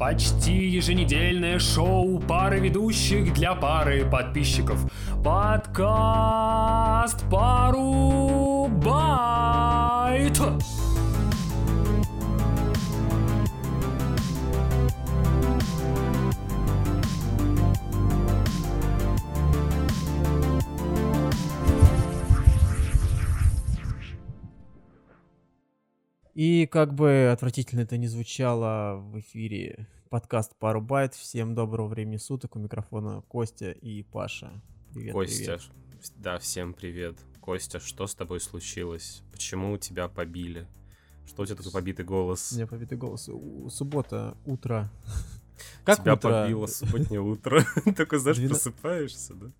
Почти еженедельное шоу пары ведущих для пары подписчиков. Подкаст Пару Байт. И как бы отвратительно это не звучало в эфире, подкаст «Пару байт». Всем доброго времени суток. У микрофона Костя и Паша. Привет, Костя, привет. да, всем привет. Костя, что с тобой случилось? Почему тебя побили? Что у тебя такой побитый голос? У меня побитый голос. Суббота, утро. Как тебя утро? побило субботнее утро. Такой, знаешь, просыпаешься, да?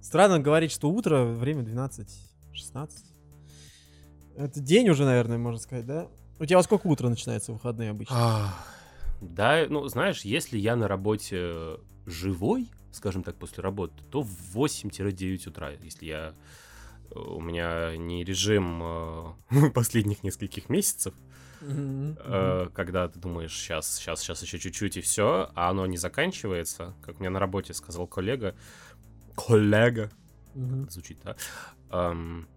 Странно говорить, что утро, время 12-16. Это день уже, наверное, можно сказать, да? У тебя во сколько утро начинается выходные обычно? Да, ну, знаешь, если я на работе живой, скажем так, после работы, то в 8-9 утра, если я... Э, у меня не режим э, последних нескольких месяцев, э, когда ты думаешь, сейчас, сейчас, сейчас еще чуть-чуть и все, а оно не заканчивается, как мне на работе сказал коллега, коллега, звучит, да, эм,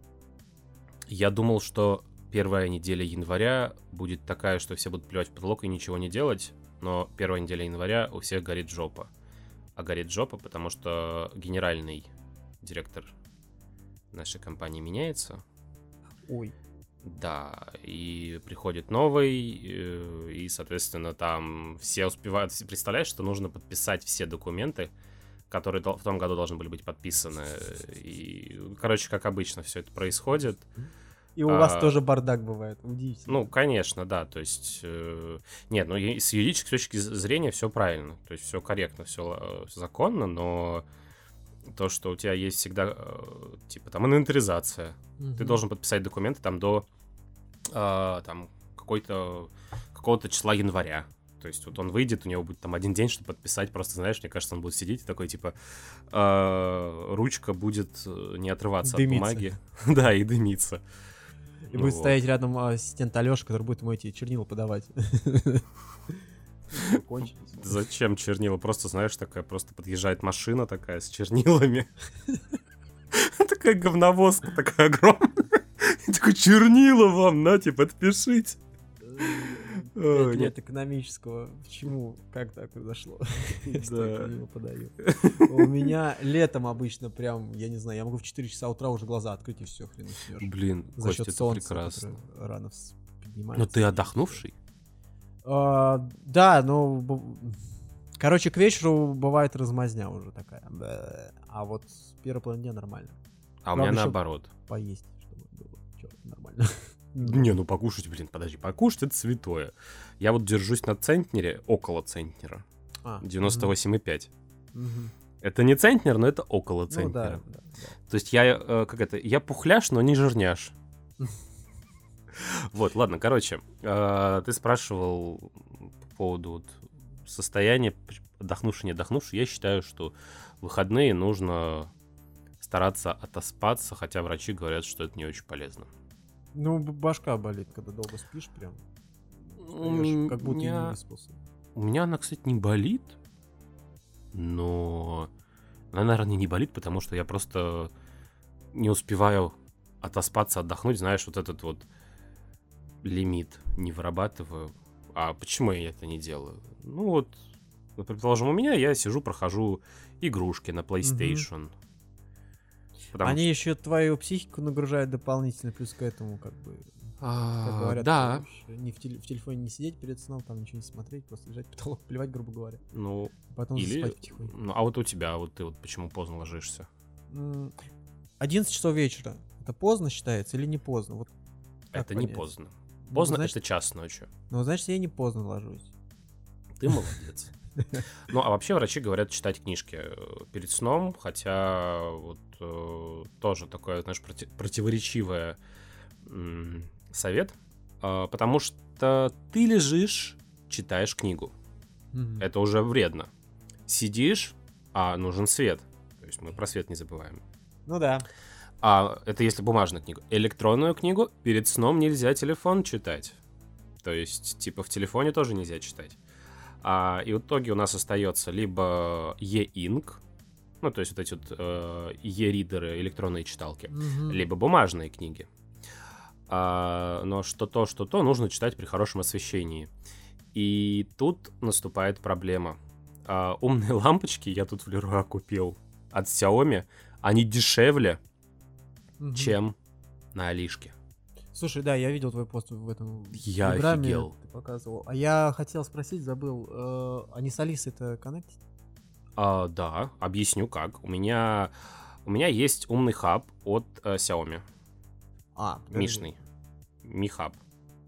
я думал, что первая неделя января будет такая, что все будут плевать в потолок и ничего не делать, но первая неделя января у всех горит жопа. А горит жопа, потому что генеральный директор нашей компании меняется. Ой. Да, и приходит новый, э, и, соответственно, там все успевают... Представляешь, что нужно подписать все документы, которые в том году должны были быть подписаны. И, короче, как обычно, все это происходит. И у а, вас тоже бардак бывает, удивительно. Ну, конечно, да. То есть, э, нет, ну, с юридической точки зрения все правильно. То есть, все корректно, все э, законно, но то, что у тебя есть всегда, э, типа, там, инвентаризация. Угу. Ты должен подписать документы там до, э, там, какой-то, какого-то числа января. То есть вот он выйдет, у него будет там один день, чтобы подписать, просто, знаешь, мне кажется, он будет сидеть и такой, типа, э, ручка будет э, не отрываться дымиться. от бумаги. да, и дымиться. И ну будет вот. стоять рядом ассистент Алеша, который будет ему эти чернила подавать. Зачем чернила? Просто, знаешь, такая, просто подъезжает машина такая с чернилами. Такая говновозка такая огромная. Такой, чернила вам, нате, подпишите. 5 лет экономического. Почему? Как так произошло? Да. подаю. У меня летом обычно прям, я не знаю, я могу в 4 часа утра уже глаза открыть и все, хрен уснешь. Блин, За счет солнца, прекрасно. рано поднимается. Но ты отдохнувший? А, да, но... Короче, к вечеру бывает размазня уже такая. А вот с первой половины дня нормально. А у меня наоборот. Поесть, чтобы было нормально. Не, ну покушать, блин, подожди, покушать это святое. Я вот держусь на центнере, около центнера. А, 98,5. Угу. Это не центнер, но это около центнера. Ну, да, да, да. То есть я, э, как это, я пухляш, но не жирняш. Вот, ладно, короче, э, ты спрашивал по поводу состояния отдохнувший, не отдохнувший. Я считаю, что выходные нужно стараться отоспаться, хотя врачи говорят, что это не очень полезно. Ну, башка болит, когда долго спишь прям. Встаешь, как будто меня... не выспался. У меня она, кстати, не болит, но она, наверное, не болит, потому что я просто не успеваю отоспаться, отдохнуть, знаешь, вот этот вот лимит не вырабатываю. А почему я это не делаю? Ну вот, предположим, у меня я сижу, прохожу игрушки на PlayStation. Угу. Потому Они что... еще твою психику нагружают дополнительно, плюс к этому, как бы. А, как говорят, да. Не в, теле, в телефоне не сидеть перед сном, там ничего не смотреть, просто лежать потолок, плевать, грубо говоря. Ну, потом или... засыпать потихоньку. Ну, а вот у тебя, вот ты вот почему поздно ложишься? 11 часов вечера. Это поздно считается или не поздно? Вот это понять? не поздно. Поздно ну, значит, это час ночи. Ну, значит, я не поздно ложусь. Ты молодец. Ну, а вообще врачи говорят читать книжки э, перед сном, хотя вот э, тоже такое, знаешь, проти- противоречивое м- совет, э, потому что ты лежишь, читаешь книгу. Mm-hmm. Это уже вредно. Сидишь, а нужен свет. То есть мы про свет не забываем. Ну да. А это если бумажную книгу. Электронную книгу перед сном нельзя телефон читать. То есть, типа, в телефоне тоже нельзя читать. А, и в итоге у нас остается либо e-ink, ну, то есть вот эти вот э, e-ридеры, электронные читалки, Мгм. либо бумажные книги. А, но что то, что то, нужно читать при хорошем освещении. И тут наступает проблема. А, умные лампочки я тут в Леруа купил от Xiaomi. Они дешевле, Мгм. чем на Алишке. Слушай, да, я видел твой пост в этом Я Телеграме, офигел. ты показывал. А я хотел спросить, забыл, э, они с Алисой это коннектить? А, да, объясню как. У меня, у меня есть умный хаб от э, Xiaomi, А, подожди. Мишный. Mi Hub.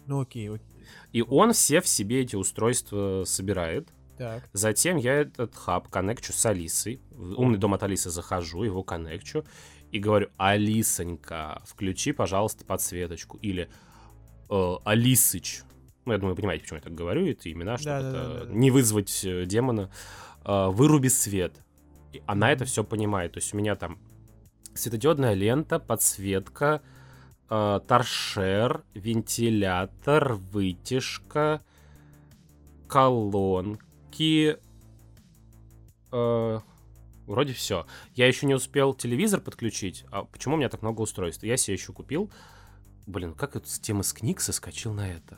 Ну окей, окей. И он все в себе эти устройства собирает. Так. Затем я этот хаб коннекчу с Алисой. В умный дом от Алисы захожу, его коннекчу. И говорю, Алисонька, включи, пожалуйста, подсветочку. Или э, Алисыч. Ну, я думаю, вы понимаете, почему я так говорю. Это имена, чтобы это Да-да-да-да. не вызвать э, демона. Э, выруби свет. И она это все понимает. То есть у меня там светодиодная лента, подсветка, э, торшер, вентилятор, вытяжка, колонки. э, вроде все. Я еще не успел телевизор подключить. А почему у меня так много устройств? Я себе еще купил. Блин, как это с темы с книг соскочил на это?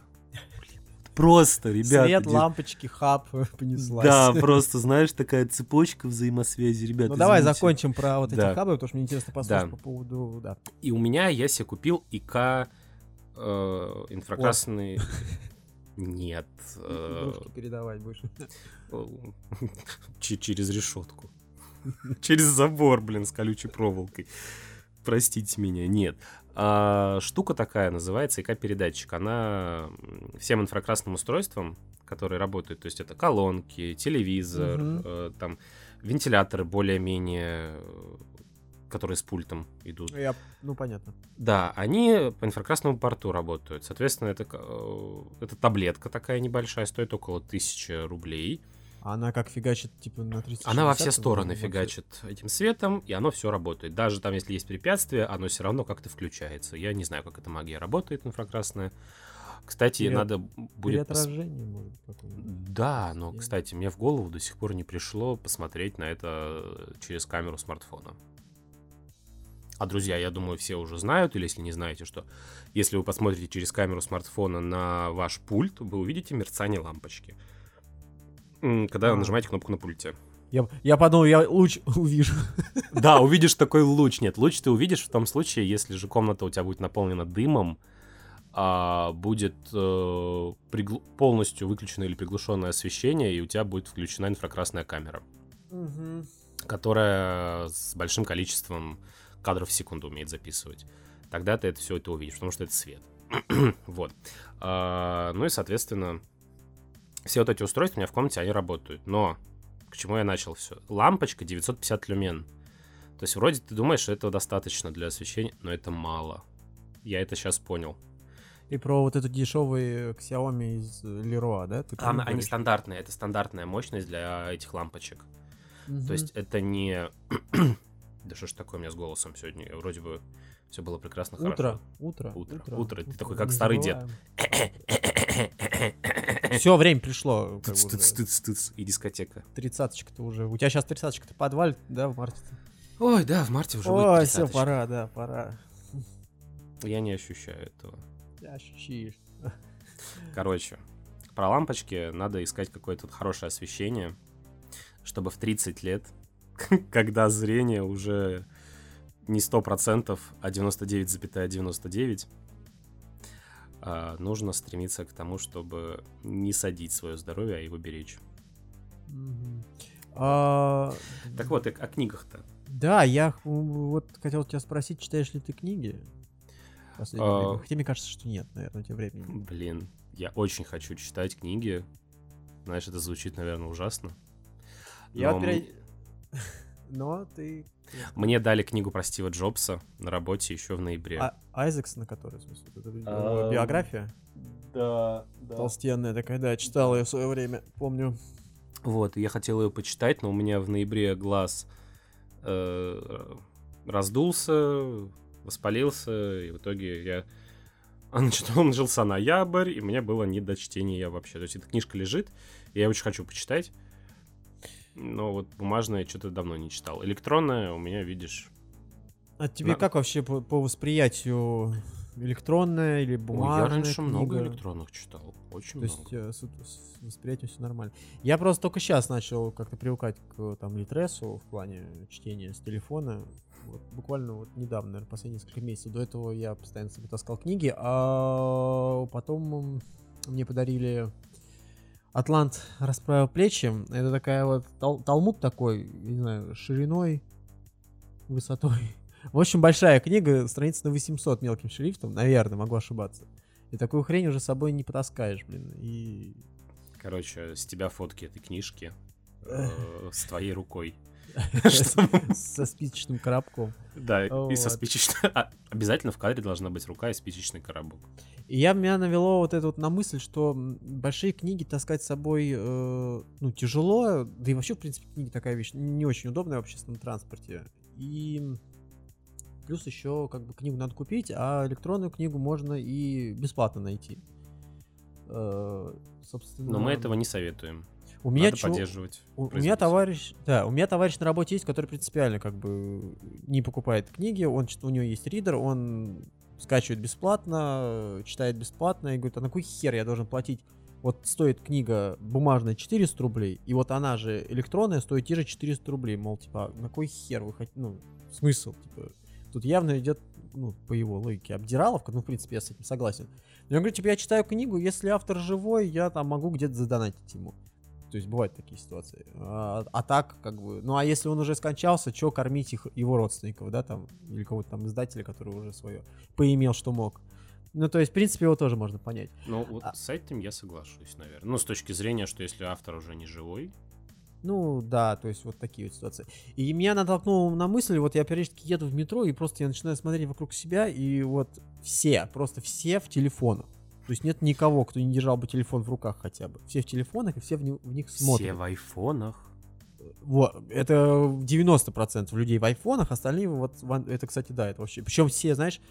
Блин, Просто, ребята. Свет, де- лампочки, хаб понеслась. Да, просто, знаешь, такая цепочка взаимосвязи, ребята. Ну давай извините. закончим про вот эти Да. хабы, потому что мне интересно послушать Да. по поводу, да. И у меня я себе купил ИК э, инфракрасный... Нет. э, передавать будешь. че- через решетку. Через забор, блин, с колючей проволокой. Простите меня, нет. А, штука такая называется ИК-передатчик. Она всем инфракрасным устройствам, которые работают, то есть это колонки, телевизор, Мгм. э, там вентиляторы более-менее, э, которые с пультом идут. Я, ну понятно. Да, они по инфракрасному порту работают. Соответственно, это, э, это таблетка такая небольшая, стоит около тысячи рублей. А она как фигачит, типа, на 30 Она во все стороны фигачит этим светом, и оно все работает. Даже там, если есть препятствие, оно все равно как-то включается. Я не знаю, как эта магия работает, инфракрасная. Кстати, Пере- надо будет... пос- Переотражение, может, какое-нибудь. Да, но, Я- кстати, мне в голову до сих пор не пришло посмотреть на это э, через камеру смартфона. А, друзья, я думаю, все уже знают, или если не знаете, что если вы посмотрите через камеру смартфона на ваш пульт, вы увидите мерцание лампочки. Когда нажимаете кнопку на пульте. Я, я подумал, я луч увижу. Да, увидишь такой луч. Нет, луч ты увидишь в том случае, если же комната у тебя будет наполнена дымом, а будет э, пригл- полностью выключено или приглушенное освещение, и у тебя будет включена инфракрасная камера, которая с большим количеством кадров в секунду умеет записывать. Тогда ты это все это увидишь, потому что это свет. вот. А, ну и, соответственно, все вот эти устройства у меня в комнате, они работают. Но к чему я начал все? Лампочка 950 люмен. То есть вроде ты думаешь, что этого достаточно для освещения, но это мало. Я это сейчас понял. И про вот эту дешевый Xiaomi из Leroy, да? Ты Она, они стандартные, это стандартная мощность для этих лампочек. Мгм. То есть это не... да что ж такое у меня с голосом сегодня? Я вроде бы все было прекрасно Утро, хорошо. утро, Утро, утро. Ты такой, как старый дед. Все, время пришло. Тыц, тыц, тыц, тыц, и дискотека. Тридцаточка-то уже. У тебя сейчас тридцаточка-то подвалит, да, в марте? Ой, да, в марте уже будет Ой, все, пора, да, пора. Я не ощущаю этого. Ты ощущаешь. Короче, про лампочки надо искать какое-то хорошее освещение, чтобы в 30 лет, когда зрение уже не 100%, а 99,99, а, нужно стремиться к тому, чтобы не садить свое здоровье, а его беречь. А, Так вот, о книгах-то. Да, я вот хотел тебя спросить, читаешь ли ты книги? А. Хотя мне кажется, что нет, наверное, у тебя времени. Блин, я очень хочу читать книги. Знаешь, это звучит, наверное, ужасно. Я Но период- Но ты... Мне дали книгу про Стива Джобса на работе еще в ноябре. А, Айзекс, на который, в смысле, А, его биография? Да, да. Толстенная такая, да, читал ее в свое время, помню. Вот, и я хотел ее почитать, но у меня в ноябре глаз э, раздулся, воспалился, и в итоге я значит, он начался ноябрь, и мне было не до чтения вообще. То есть эта книжка лежит, и я очень хочу почитать. Но вот бумажная что-то давно не читал. Электронная у меня, видишь... А тебе на... как вообще по, по восприятию электронная или бумажная Ой, я раньше книга? много электронных читал. Очень То много. есть э, с, с восприятием все нормально. Я просто только сейчас начал как-то привыкать к там Литресу в плане чтения с телефона. Вот, буквально вот недавно, наверное, последние несколько месяцев. До этого я постоянно себе таскал книги, а потом мне подарили Атлант расправил плечи. Это такая вот тал талмуд такой, не знаю, шириной, высотой. В общем, большая книга, страница на 800 мелким шрифтом, наверное, могу ошибаться. И такую хрень уже с собой не потаскаешь, блин. И... Короче, с тебя фотки этой книжки э, с твоей рукой. Со спичечным коробком. Да, и со спичечным... А, обязательно в кадре должна быть рука и спичечный коробок. И я меня навело вот это вот на мысль, что большие книги таскать с собой, э, ну, тяжело, да и вообще, в принципе, книги такая вещь не очень удобная в общественном транспорте. И плюс еще, как бы, книгу надо купить, а электронную книгу можно и бесплатно найти. Э, собственно... Но мы этого не советуем. У меня Надо чу... поддерживать. У, у меня товарищ, да, у меня товарищ на работе есть, который принципиально как бы не покупает книги, он у него есть ридер, он скачивает бесплатно, читает бесплатно и говорит, а на какой хер я должен платить? Вот стоит книга бумажная 400 рублей, и вот она же электронная стоит те же 400 рублей. Мол, типа, на какой хер вы хотите, ну, смысл, типа, тут явно идет, ну, по его логике, обдираловка, ну, в принципе, я с этим согласен. Но я говорю, типа, я читаю книгу, если автор живой, я там могу где-то задонатить ему. То есть бывают такие ситуации. А, а так, как бы, ну а если он уже скончался, что кормить их, его родственников, да, там, или кого-то там издателя, который уже свое поимел, что мог. Ну, то есть, в принципе, его тоже можно понять. Ну, вот а... с этим я соглашусь, наверное. Ну, с точки зрения, что если автор уже не живой. Ну, да, то есть вот такие вот ситуации. И меня натолкнуло на мысль, вот я периодически еду в метро, и просто я начинаю смотреть вокруг себя, и вот все, просто все в телефонах. То есть нет никого, кто не держал бы телефон в руках хотя бы. Все в телефонах, и все в, в них смотрят. Все в айфонах? Вот, это 90% людей в айфонах, остальные вот, это, кстати, да, это вообще. Причем все, знаешь,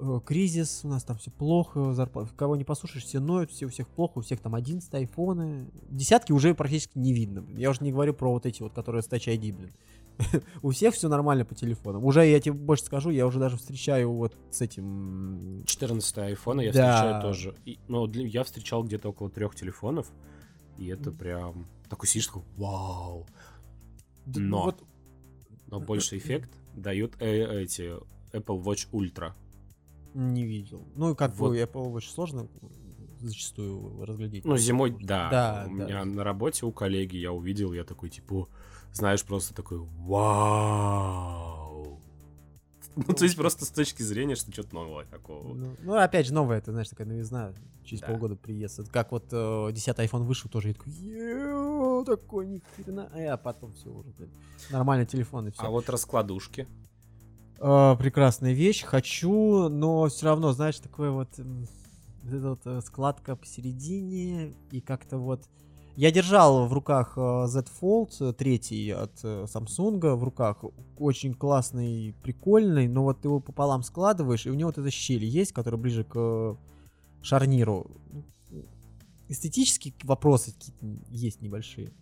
э, кризис, у нас там все плохо, зарплата, кого не послушаешь, все ноют, все у всех плохо, у всех там 11 айфоны. Десятки уже практически не видно. Я уже не говорю про вот эти вот, которые с Touch ID, блин. У всех все нормально по телефонам. Уже я тебе больше скажу, я уже даже встречаю вот с этим... 14 айфона я да. встречаю тоже. И, но для, я встречал где-то около трех телефонов, и это прям... Такой сидишь, такой, вау. Но, вот... но больше эффект дают э, эти Apple Watch Ultra. Не видел. Ну, как вот. бы Apple Watch сложно зачастую разглядеть. Ну, зимой, да. да у да. меня на работе у коллеги я увидел, я такой, типа, знаешь, просто такой вау. Ну, то есть просто с точки зрения, что что-то новое такого. Ну, ну, опять же, новое, это, знаешь, такая новизна. Через да. полгода приезд. Это как вот э, 10 iPhone вышел, тоже я такой, такой ни хрена. А потом все уже, блин. Нормальный телефон и все. А вот раскладушки? Э, прекрасная вещь. Хочу, но все равно, знаешь, такое вот... Вот эта вот э, складка посередине и как-то вот я держал в руках э, Z Fold 3 от э, Samsung в руках. Очень классный, прикольный, но вот ты его пополам складываешь, и у него вот эта щель есть, которая ближе к шарниру. Эстетические вопросы какие-то есть небольшие.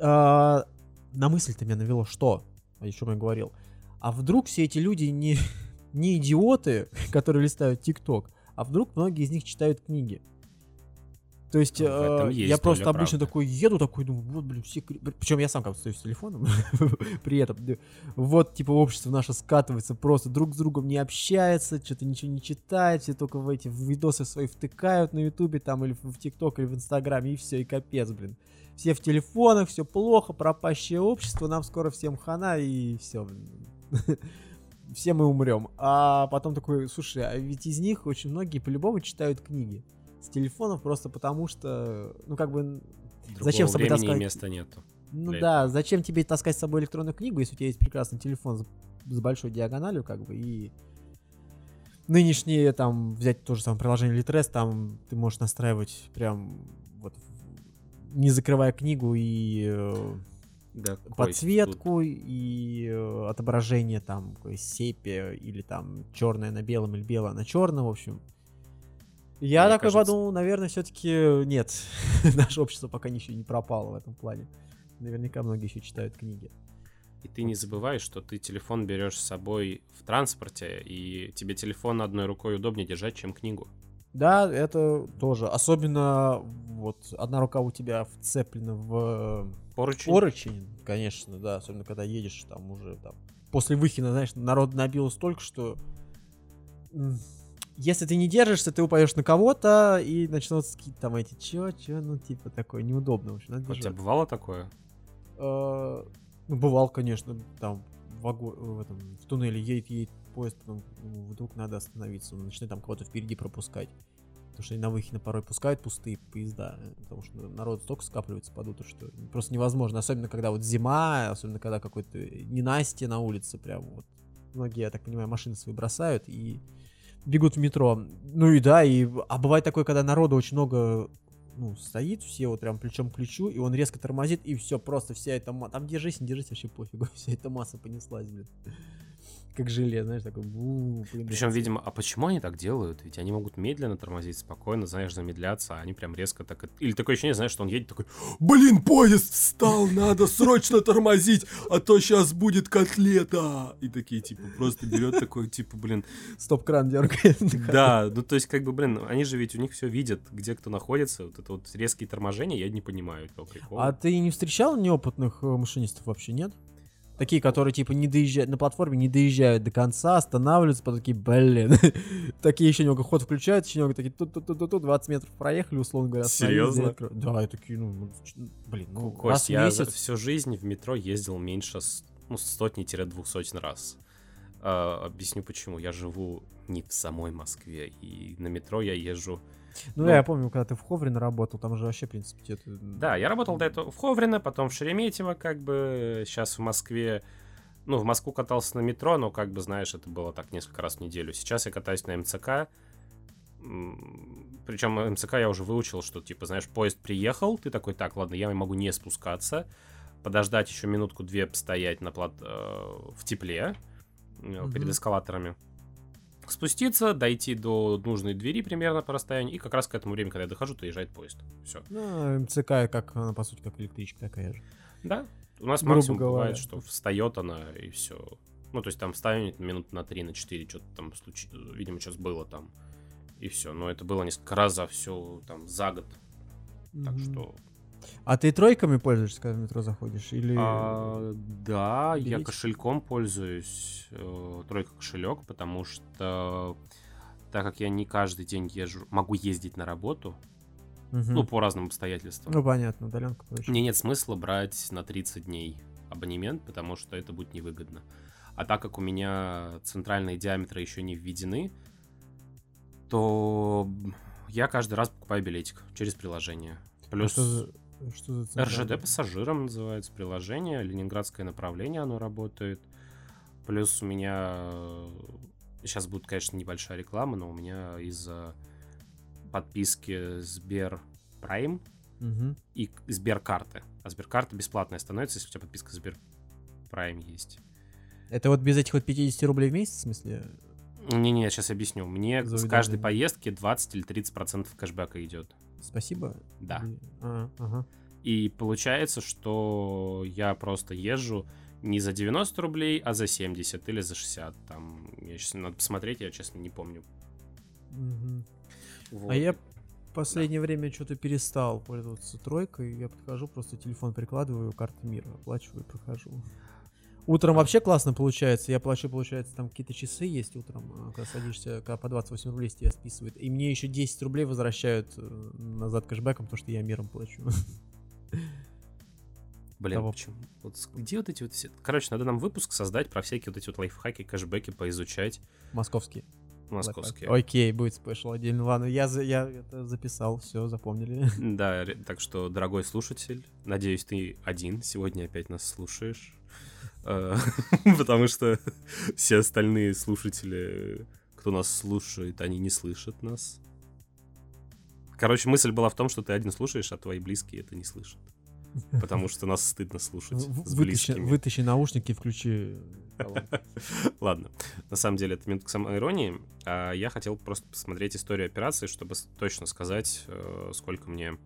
А, на мысль-то меня навело, что? О чем я говорил. А вдруг все эти люди не, не идиоты, которые листают ТикТок, а вдруг многие из них читают книги? То есть, э, есть я просто обычно правды. такой еду, такой, думаю, вот, блин, все... Причем я сам как стою с телефоном при этом. Вот, типа, общество наше скатывается, просто друг с другом не общается, что-то ничего не читает, все только в эти видосы свои втыкают на ютубе там или в тикток или в инстаграме, и все, и капец, блин. Все в телефонах, все плохо, пропащее общество, нам скоро всем хана, и все, все мы умрем. А потом такой, слушай, а ведь из них очень многие по-любому читают книги с телефонов просто потому что, ну как бы, Другого зачем с собой таскать? места нету. Ну да, этого. зачем тебе таскать с собой электронную книгу, если у тебя есть прекрасный телефон с, с большой диагональю, как бы, и нынешние, там, взять то же самое приложение Litres, там ты можешь настраивать прям вот не закрывая книгу и э, да, подсветку и э, отображение там сепия или там черное на белом или белое на черном, в общем Я Мне такой кажется- подумал, наверное, все-таки нет. Наше общество пока ничего не пропало в этом плане. Наверняка многие еще читают книги. И ты не забывай, что ты телефон берешь с собой в транспорте, и тебе телефон одной рукой удобнее держать, чем книгу. Да, это тоже. Особенно вот одна рука у тебя вцеплена в Поручень. поручень, конечно, да. Особенно когда едешь там уже там. После выхина, знаешь, народ набил столько, что если ты не держишься, ты упадешь на кого-то и начнутся какие-то там эти чё, чё, ну типа такое неудобно. В общем, надо У тебя бывало такое? Э, Ну, бывал, конечно, там в, этом, в туннеле едет, едет поезд, потом ну, вдруг надо остановиться, начинает там кого-то впереди пропускать. Потому что они на выхине порой пускают пустые поезда, э, потому что народ столько скапливается под утро, что просто невозможно. Особенно, когда вот зима, особенно, когда какой-то ненастье на улице, прям вот. Многие, я так понимаю, машины свои бросают и бегут в метро. Ну и да, и, а бывает такое, когда народу очень много ну, стоит, все вот прям плечом к плечу, и он резко тормозит, и все, просто вся эта масса... Там держись, не держись, вообще пофигу, вся эта масса понеслась, блин. Как желе, знаешь, такой... Причем, видимо, а почему они так делают? Ведь они могут медленно тормозить, спокойно, знаешь, замедляться, а они прям резко так... Или такое ощущение, знаешь, что он едет такой, блин, поезд встал, надо срочно тормозить, а то сейчас будет котлета. И такие, типа, просто берет такой, типа, блин, Стоп-кран дергает. да, ну то есть, как бы, блин, они же ведь у них все видят, где кто находится, вот это вот резкие торможения, я не понимаю этого прикола. А ты не встречал неопытных э, машинистов вообще, нет? Такие, которые, типа, не доезжают, на платформе не доезжают до конца, останавливаются, потом такие, блин. Такие еще немного ход включают, еще немного такие, тут тут тут тут 20 метров проехали, условно говоря. Серьезно? Да, и такие, ну, ну, ч- блин, ну, Кость, раз в я месяц. всю жизнь в метро ездил меньше ну, сотни-двух сотен раз. А, объясню почему. Я живу не в самой Москве, и на метро я езжу... Ну, ну- я помню, когда ты в Ховрино работал, там же вообще, в принципе, где-то... Да, я работал до этого в Ховрино, потом в Шереметьево, как бы, сейчас в Москве... Ну, в Москву катался на метро, но, как бы, знаешь, это было так несколько раз в неделю. Сейчас я катаюсь на МЦК. Причем МЦК я уже выучил, что, типа, знаешь, поезд приехал, ты такой, так, ладно, я могу не спускаться, подождать еще минутку-две постоять на плат... э, в тепле э, перед эскалаторами. Спуститься, дойти до нужной двери примерно по расстоянию, и как раз к этому времени, когда я дохожу, то езжает поезд. Все. Ну, МЦК, как, она, по сути, как электричка такая же. Да. У нас Грубо максимум говоря. бывает, что встает она и все. Ну, то есть там встанет минут на 3, на 4, что-то там случилось, видимо, сейчас было там. И все. Но это было несколько раз за все там за год. Так Мгм. что. А ты тройками пользуешься, когда в метро заходишь? Или... А, да, я Берите. кошельком пользуюсь. э, тройка кошелек, потому что так как я не каждый день езжу, могу ездить на работу, Мгм. ну, по разным обстоятельствам. Ну, понятно, удаленка проще. Мне нет смысла брать на 30 дней абонемент, потому что это будет невыгодно. А так как у меня центральные диаметры еще не введены, то я каждый раз покупаю билетик через приложение. А Плюс что за, что за центральный? РЖД пассажирам называется приложение, ленинградское направление оно работает. Плюс у меня сейчас будет, конечно, небольшая реклама, но у меня из-за подписки Сбер Prime Мгм. и Сберкарты. А Сберкарта бесплатная становится, если у тебя подписка Сбер Prime есть. Это вот без этих вот 50 рублей в месяц, в смысле? Не-не, сейчас объясню. Мне За с каждой поездки 20 или 30 процентов кэшбэка идет. Спасибо. Да. Или- А, ага. И получается, что я просто езжу не за 90 рублей, а за 70 или за 60. Там, я сейчас надо посмотреть, я, честно, не помню. Мгм. Вот. А я в последнее время что-то перестал пользоваться тройкой. Я подхожу, просто телефон прикладываю, карты мира, оплачиваю и прохожу. Утром вообще классно получается. Я плачу, получается, там какие-то часы есть утром, а, когда садишься, когда по 28 рублей с тебя списывают. И мне еще 10 рублей возвращают э, назад кэшбэком, потому что я миром плачу. Блин, того. почему? Вот где вот эти вот все... Короче, надо нам выпуск создать про всякие вот эти вот лайфхаки, кэшбэки поизучать Московские. московские. Окей, будет спешл отдельно. Ладно, я, за- я это записал, все, запомнили. Да, так что, дорогой слушатель, надеюсь, ты один сегодня опять нас слушаешь. Э, Потому что все остальные слушатели, кто нас слушает, они не слышат нас. Короче, мысль была в том, что ты один слушаешь, а твои близкие это не слышат. Потому что нас стыдно слушать с Вытащи, близкими. вытащи наушники и включи Ладно. На самом деле, это минутка самоиронии. А я хотел просто посмотреть историю операции, чтобы точно сказать, э, сколько мне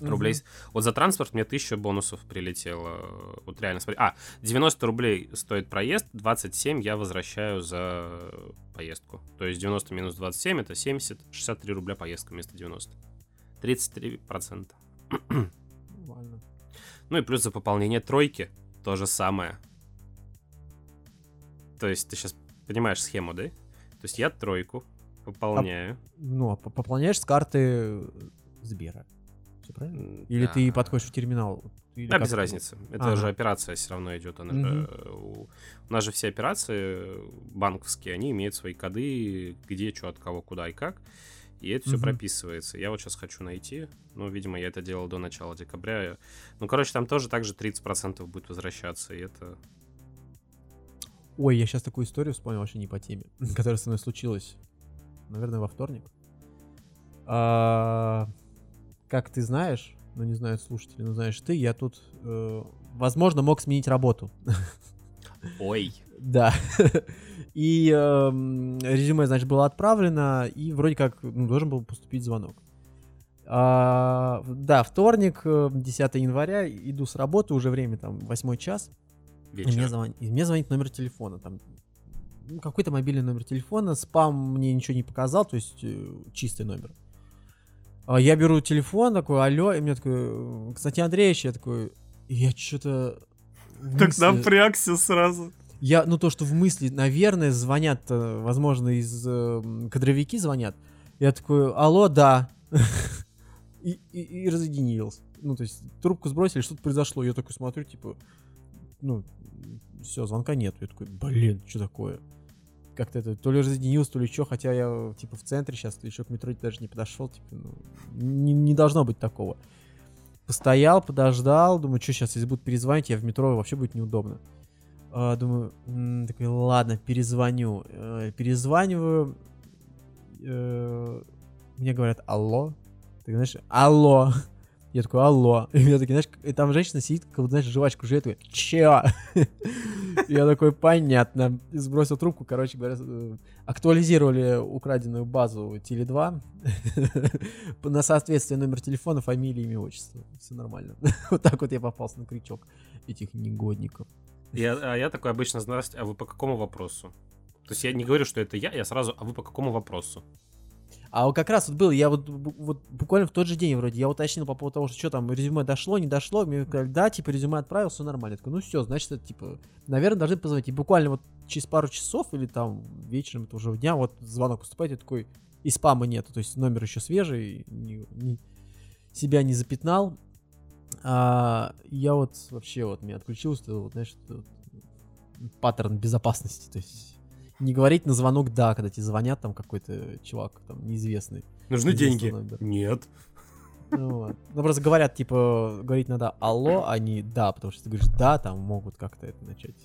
рублей. Вот за транспорт мне 1000 бонусов прилетело. Вот реально, смотри. А, 90 рублей стоит проезд, 27 я возвращаю за поездку. То есть 90 минус 27 это 70, 63 рубля поездка вместо 90. 33 процента. Ну и плюс за пополнение тройки то же самое. То есть ты сейчас понимаешь схему, да? То есть я тройку пополняю. А, ну, а пополняешь с карты Сбера. Все правильно? Или да. ты подходишь в терминал? Или да, без разницы. Это ага. же операция все равно идет. Она угу. же, у, у нас же все операции банковские, они имеют свои коды, где, что, от кого, куда и как. И это все угу. прописывается. Я вот сейчас хочу найти. Ну, видимо, я это делал до начала декабря. Ну, короче, там тоже также 30% будет возвращаться. И это... Ой, я сейчас такую историю вспомнил вообще не по теме, которая со мной случилась, наверное, во вторник. А, как ты знаешь, ну не знаю слушатели, но знаешь ты, я тут, э, возможно, мог сменить работу. Ой. Да. И э, резюме, значит, было отправлено, и вроде как ну, должен был поступить звонок. А, да, вторник, 10 э, января, иду с работы, уже время там 8 час. Вечер. И мне, звонит, и мне звонит номер телефона, там ну, какой-то мобильный номер телефона, спам мне ничего не показал, то есть э, чистый номер. А я беру телефон, такой, алло, и мне такой, кстати, Андреевич, я такой, я что-то... Так напрягся сразу. Я, ну то, что в мысли, наверное, звонят, э, возможно, из э, кадровики звонят. Я такой, алло, да. и, и, и разъединился. Ну, то есть трубку сбросили, что-то произошло. Я такой смотрю, типа, ну, все, звонка нет. Я такой, блин, что такое? Как-то это, то ли разъединился, то ли что, хотя я, типа, в центре сейчас, еще к метро даже не подошел, типа, ну, не, не должно быть такого. Постоял, подождал, думаю, что сейчас, если будут перезвонить, я в метро вообще будет неудобно. А, думаю, м-м, такой, ладно, перезвоню. Э, перезваниваю. Э, мне говорят, алло. Ты знаешь, алло. Я такой, алло. И я такой, знаешь, и там женщина сидит, как будто, знаешь, жвачку жует, такой, чё? Я такой, понятно. И сбросил трубку, короче говоря, э, актуализировали украденную базу Теле2 на соответствие номер телефона, фамилии, имя, отчество. Все нормально. Вот так вот я попался на крючок этих негодников. Я, а я такой обычно, здравствуйте, а вы по какому вопросу? То есть я не говорю, что это я, я сразу, а вы по какому вопросу? А вот как раз вот был, я вот, вот буквально в тот же день вроде, я уточнил по поводу того, что что там, резюме дошло, не дошло, мне сказали, да, типа резюме отправил, все нормально. Я такой, ну все, значит, это, типа, наверное, должны позвонить. И буквально вот через пару часов или там вечером этого дня вот звонок поступает, и такой, и спама нету, то есть номер еще свежий, не, не, себя не запятнал. А, я вот вообще вот меня отключился, вот, знаешь, вот, паттерн безопасности, то есть не говорить на звонок «да», когда тебе звонят там какой-то чувак там неизвестный. Нужны деньги? Номер. Нет. Ну, вот. ну, просто говорят, типа, говорить надо «алло», а не «да», потому что ты говоришь «да», там могут как-то это начать.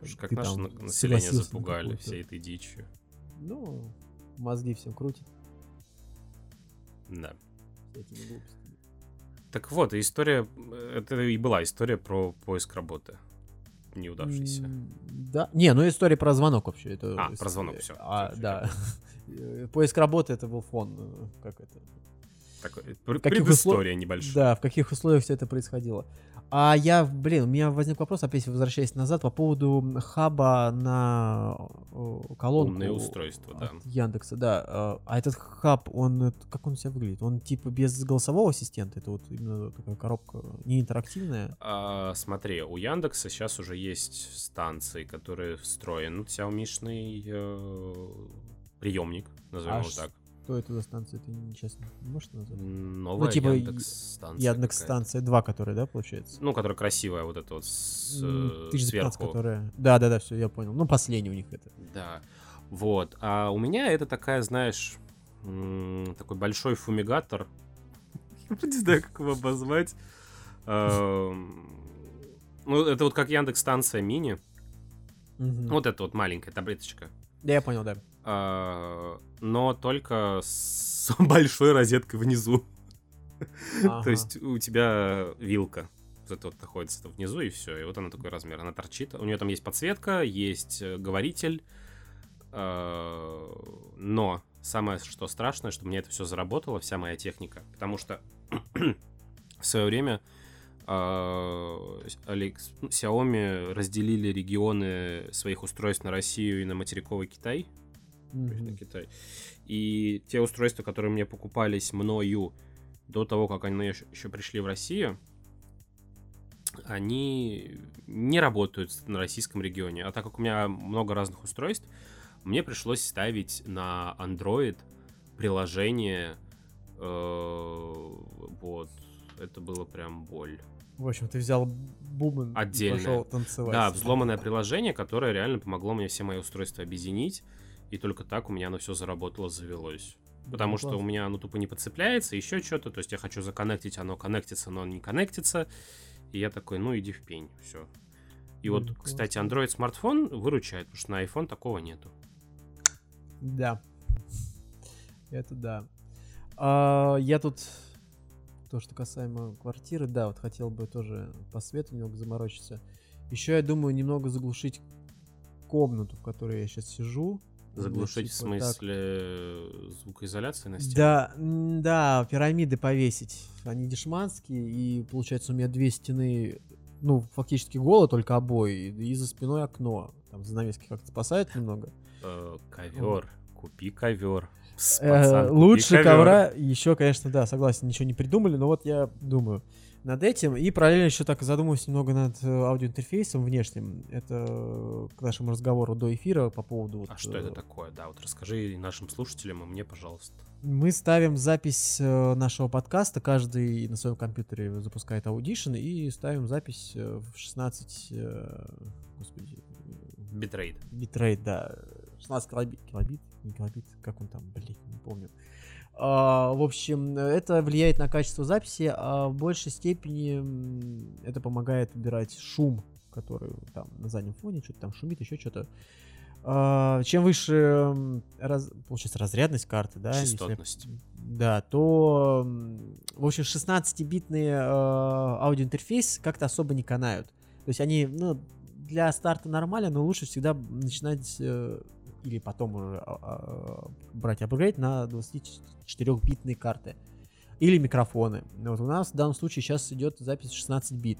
Как, как наше население запугали всей этой дичью. Ну, мозги всем крутит. Да. Так вот, история, это и была история про поиск работы неудавшийся. Да. Не, ну история про звонок вообще. Это а, про звонок, все. А, все, да. Поиск работы это был фон. Э, как это? Такой, предыстория услов... небольшая. Да, в каких условиях все это происходило. А я, блин, у меня возник вопрос, опять возвращаясь назад, по поводу хаба на колонку. Умное устройство, да. Яндекса, да. А, а этот хаб, он, как он себя выглядит? Он типа без голосового ассистента? Это вот именно такая коробка не интерактивная? А, смотри, у Яндекса сейчас уже есть станции, которые встроен Xiaomi-шный э, приемник, назовем а его так что это за станция? Ты нечестно не можешь назвать? Новая ну, типа Яндекс-станция. Яндекс-станция 2, которая, да, получается? Ну, которая красивая, вот эта вот с, mm, сверху. которая... Да, да, да, все, я понял. Ну, последний у них это. Да. Вот. А у меня это такая, знаешь, такой большой фумигатор. Не знаю, как его обозвать. Ну, это вот как Яндекс-станция мини. Вот это вот маленькая таблеточка. Да, я понял, да. А, но только с большой розеткой внизу. Ага. То есть у тебя вилка это вот находится внизу, и все. И вот она такой размер. Она торчит. У нее там есть подсветка, есть э, говоритель. Э, но самое, что страшное, что мне это все заработало, вся моя техника. Потому что в свое время э, Xiaomi разделили регионы своих устройств на Россию и на материковый Китай. Mm-hmm. На Китай. И те устройства, которые мне покупались мною до того, как они еще пришли в Россию, они не работают на российском регионе. А так как у меня много разных устройств, мне пришлось ставить на Android приложение. Э, вот. Это было прям боль. В общем, ты взял бубен Отдельно. и пошел танцевать. Да, взломанное приложение, которое реально помогло мне все мои устройства объединить. И только так у меня оно все заработало, завелось. Потому ну, что класс. у меня оно тупо не подцепляется, еще что-то. То есть я хочу законнектить, оно коннектится, но оно не коннектится. И я такой, ну иди в пень, все. И вот, класс. кстати, Android смартфон выручает, потому что на iPhone такого нету. Да. Это да. А, я тут то, что касаемо квартиры, да, вот хотел бы тоже по свету немного заморочиться. Еще я думаю немного заглушить комнату, в которой я сейчас сижу. Заглушить типа, в смысле так. звукоизоляции на стене? Да, да, пирамиды повесить. Они дешманские, и получается у меня две стены, ну, фактически голые, только обои, и за спиной окно. Там занавески как-то спасают немного. Э, ковер. Купи ковер. Э, лучше ковра, еще, конечно, да, согласен, ничего не придумали, но вот я думаю над этим. И параллельно еще так задумываюсь немного над э, аудиоинтерфейсом внешним. Это к нашему разговору до эфира по поводу... А вот, что это такое? Да, вот расскажи нашим слушателям и мне, пожалуйста. Мы ставим запись нашего подкаста, каждый на своем компьютере запускает Audition и ставим запись в 16... Господи... Битрейт. Битрейт, да. 16 килобит, килобит, не килобит, как он там, блин, не помню. А, в общем, это влияет на качество записи, а в большей степени это помогает убирать шум, который там на заднем фоне, что-то там шумит, еще что-то. А, чем выше, раз, получается, разрядность карты, да? Частотность. Если, да, то, в общем, 16-битные э, аудиоинтерфейс как-то особо не канают. То есть они, ну, для старта нормально, но лучше всегда начинать э, или потом уже а, а, брать апгрейд на 24-битные карты. Или микрофоны. Вот у нас в данном случае сейчас идет запись 16 бит.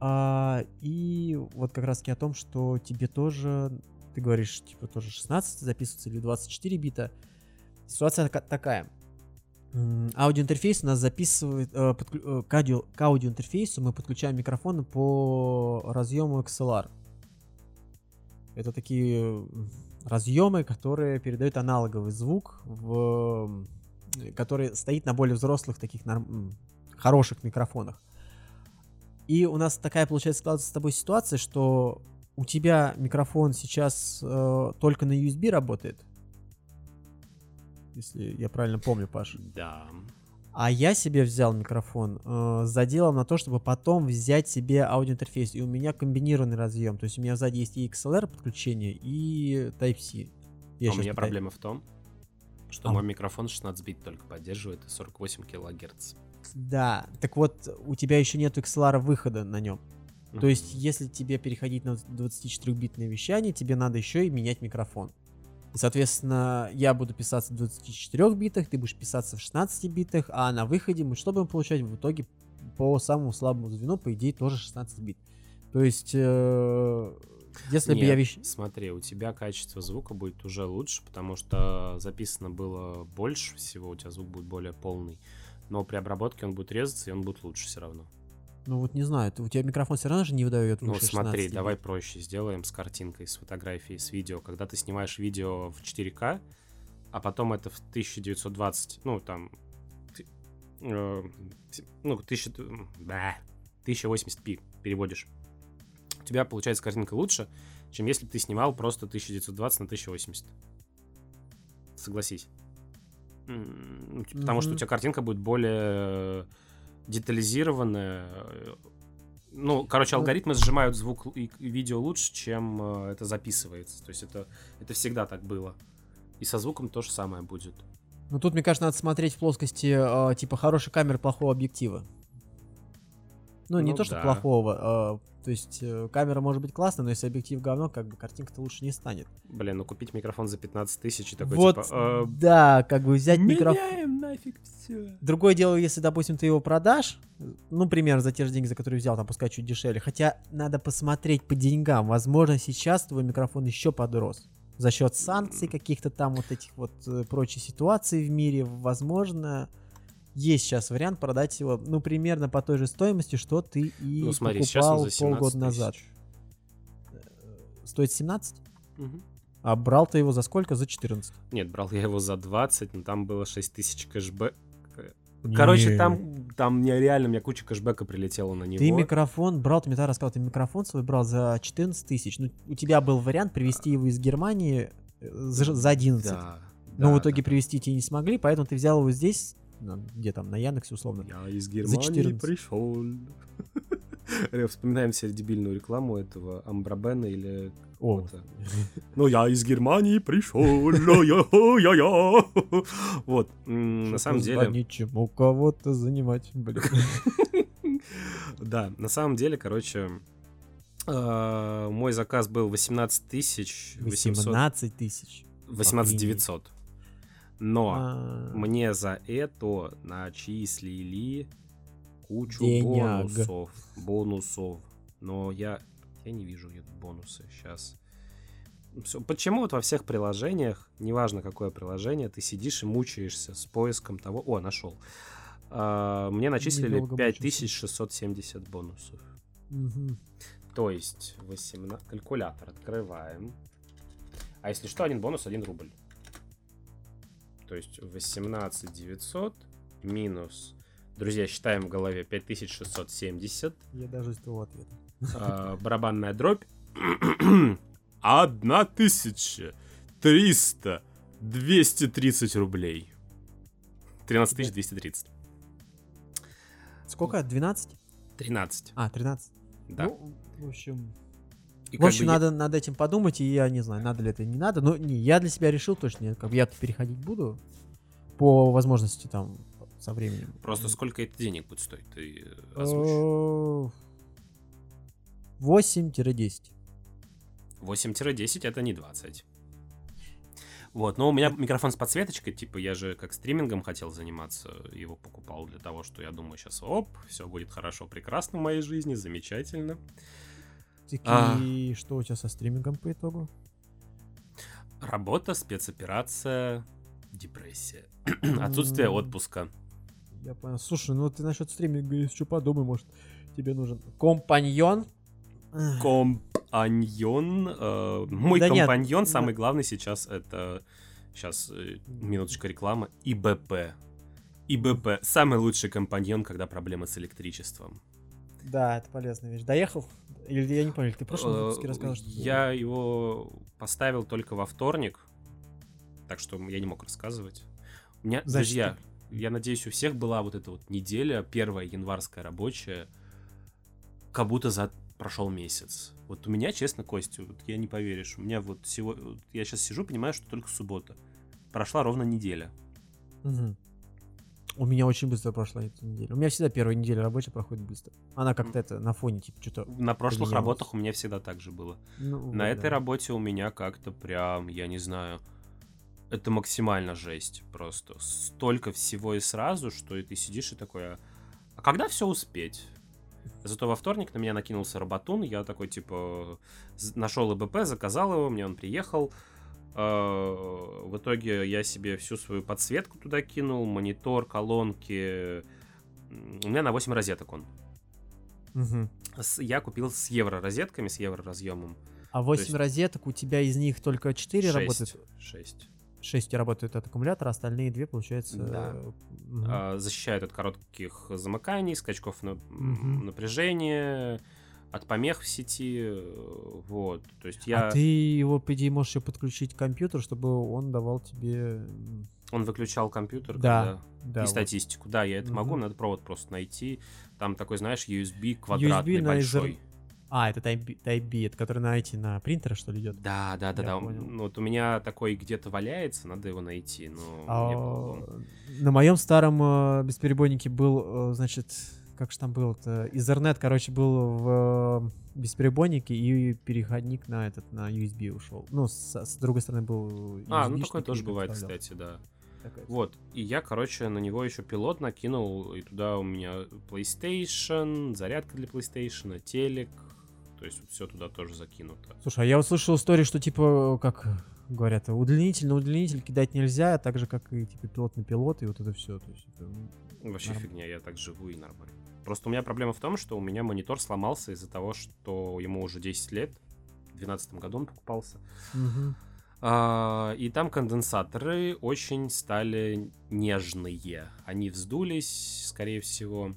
А, и вот как раз таки о том, что тебе тоже, ты говоришь, типа тоже 16 записывается или 24 бита. Ситуация такая. Аудиоинтерфейс у нас записывает э, подклю, э, к, аудио, к аудиоинтерфейсу мы подключаем микрофоны по разъему XLR. Это такие разъемы, которые передают аналоговый звук, в, который стоит на более взрослых таких норм, хороших микрофонах. И у нас такая получается складывается с тобой ситуация, что у тебя микрофон сейчас э, только на USB работает. Если я правильно помню, Паш. Да. А я себе взял микрофон э, с заделом на то, чтобы потом взять себе аудиоинтерфейс. И у меня комбинированный разъем. То есть у меня сзади есть и XLR подключение, и Type-C. Я а у меня проблема в том, что а. мой микрофон 16 бит только поддерживает и 48 килогерц. Да, так вот, у тебя еще нет XLR выхода на нем. Mm-hmm. То есть, если тебе переходить на 24-битное вещание, тебе надо еще и менять микрофон. И, соответственно, я буду писаться в 24 битах, ты будешь писаться в 16 битах, а на выходе мы что будем получать в итоге по самому слабому звену, по идее, тоже 16 бит. То есть, э, если Нет, бы я вещ... смотри, у тебя качество звука будет уже лучше, потому что записано было больше всего, у тебя звук будет более полный. Но при обработке он будет резаться, и он будет лучше все равно. Ну вот не знаю, у тебя микрофон все равно же не выдает Ну смотри, давай проще сделаем с картинкой, с фотографией, с видео. Когда ты снимаешь видео в 4К, а потом это в 1920, ну там, э, ну 1000, да, 1080p переводишь. У тебя получается картинка лучше, чем если бы ты снимал просто 1920 на 1080. Согласись. Потому mm-hmm. что у тебя картинка будет более детализированное. Ну, короче, ну. алгоритмы сжимают звук и видео лучше, чем э, это записывается. То есть это, это всегда так было. И со звуком то же самое будет. Ну тут, мне кажется, надо смотреть в плоскости э, типа хорошей камеры, плохого объектива. Ну, не Ну то, что да. плохого. а, то есть э, камера может быть классная, но если объектив говно, как бы картинка-то лучше не станет. Блин, ну купить микрофон за 15 тысяч и такой, вот, типа, «Э, да, как бы взять микрофон. нафиг все. Другое дело, если, допустим, ты его продашь, ну, примерно за те же деньги, за которые взял, там, пускай чуть дешевле. Хотя надо посмотреть по деньгам. Возможно, сейчас твой микрофон еще подрос. За счет санкций каких-то там вот этих вот э, прочей ситуации в мире. Возможно, есть сейчас вариант продать его, ну, примерно по той же стоимости, что ты и Ну смотри, покупал он за 17 полгода назад. тысяч. Стоит 17? Мгм. А брал ты его за сколько? За 14. Нет, брал я его за 20, но там было 6 тысяч кэшбэк. Короче, Не. там, там мне реально, меня куча кэшбэка прилетела на него. Ты микрофон брал, ты мне тогда рассказал, ты микрофон свой брал за 14 тысяч. Ну, у тебя был вариант привезти его из Германии э, за, за 11. Да, но да, в итоге да. привезти тебе не смогли, поэтому ты взял его здесь, где там, на Яндексе условно. Я из Германии 14. пришел. Вспоминаем все дебильную рекламу этого Амбрабена или О. Ну, я из Германии пришел. Вот. На самом деле... Ничему кого-то занимать, блин. Да, на самом деле, короче, э, мой заказ был 18 тысяч 800... 18 тысяч. 18 900. Но А, мне за это начислили кучу Денег. бонусов. Бонусов. Но я, я не вижу бонусы сейчас. Почему вот во всех приложениях, неважно какое приложение, ты сидишь и мучаешься с поиском того... О, нашел. А, мне начислили Недолго 5670 бонусов. мгм. То есть 18... Калькулятор открываем. А если что, один бонус, один рубль. То есть 18 900 минус... Друзья, считаем в голове 5670. Я даже твоего ответа. а, барабанная дробь. 1300 230 рублей. 13 230. Сколько? 12? 13. А, 13. Да. Ну, в общем, И В общем, бы я- надо над этим подумать, и я не знаю, надо ли это или не надо. Но не, я для себя решил точно, нет, как бы я переходить буду по возможности там со временем. Просто сколько это денег будет стоить? Ты озвучь. 8-10. 8-10 это не 20. Вот, но у меня микрофон с подсветочкой, типа я же как стримингом хотел заниматься, его покупал для того, что я думаю сейчас, оп, все будет хорошо, прекрасно в моей жизни, замечательно. А. И что у тебя со стримингом по итогу? Работа, спецоперация, депрессия, отсутствие отпуска. Я понял. Слушай, ну ты насчет стриминга, что, подумай, может, тебе нужен компаньон? Компаньон, э, мой Да нет, компаньон, да. самый главный сейчас это, сейчас, э, минуточка реклама, ИБП. ИБП, самый лучший компаньон, когда проблемы с электричеством. Да, это полезная вещь. Доехал? Или я не понял, ты в прошлом выпуске Э, рассказал, что... Я его поставил только во вторник, так что я не мог рассказывать. У меня, Значит, друзья, я надеюсь, у всех была вот эта вот неделя, первая январская рабочая, как будто за прошел месяц. Вот у меня, честно, Костя, вот я не поверишь, у меня вот сегодня, вот я сейчас сижу, понимаю, что только суббота. Прошла ровно неделя. Мгм. У меня очень быстро прошла эта неделя. У меня всегда первая неделя рабочая проходит быстро. Она как-то это на фоне, типа, что-то... На прошлых Поменялось. работах у меня всегда так же было. Ну, На вот, этой да. работе у меня как-то прям, я не знаю, это максимально жесть просто. Столько всего и сразу, что и ты сидишь и такой, а, а когда все успеть? Зато во вторник на меня накинулся Роботун, я такой, типа, нашел ИБП, заказал его, мне он приехал. А, В итоге я себе всю свою подсветку туда кинул, монитор, колонки. У меня на 8 розеток он. С- Я купил с евро розетками, с евро разъемом. А 8 есть- розеток, у тебя из них только 4 работают? 6. 6 работают от аккумулятора, остальные 2, получается... Да. э, мгм. а, защищает от коротких замыканий, скачков на- Мгм. напряжения, от помех в сети. Вот. То есть я. А ты его, по идее, можешь еще подключить к компьютеру, чтобы он давал тебе... Он выключал компьютер, Да, когда- Да, и вот. статистику. Да, я это могу, Мгм. надо провод просто найти. Там такой, знаешь, USB квадратный, на большой. Ether- А, это Type B, Type B, это который на эти, на принтеры, что ли, идет? Да, да, да, Я да. понял. Ну, вот у меня такой где-то валяется, надо его найти. Но А, не было бы. на моем старом э, бесперебойнике был, э, значит, как же там было-то? Ethernet, короче, был в бесперебойнике, и переходник на этот, на USB ушел. Ну, с, с другой стороны был А, ну такое тоже бывает, кстати, да. Такая. Вот, и я, короче, на него еще пилот накинул, и туда у меня PlayStation, зарядка для PlayStation, телек, то есть все туда тоже закинуто. Слушай, а я услышал историю, что типа, как говорят, удлинитель на удлинитель кидать нельзя, так же, как и типа пилот на пилот, и вот это все. То есть, это... Вообще норм... фигня, я так живу и нормально. Просто у меня проблема в том, что у меня монитор сломался из-за того, что ему уже 10 лет. В 2012 году он покупался. Угу. А, и там конденсаторы очень стали нежные. Они вздулись, скорее всего.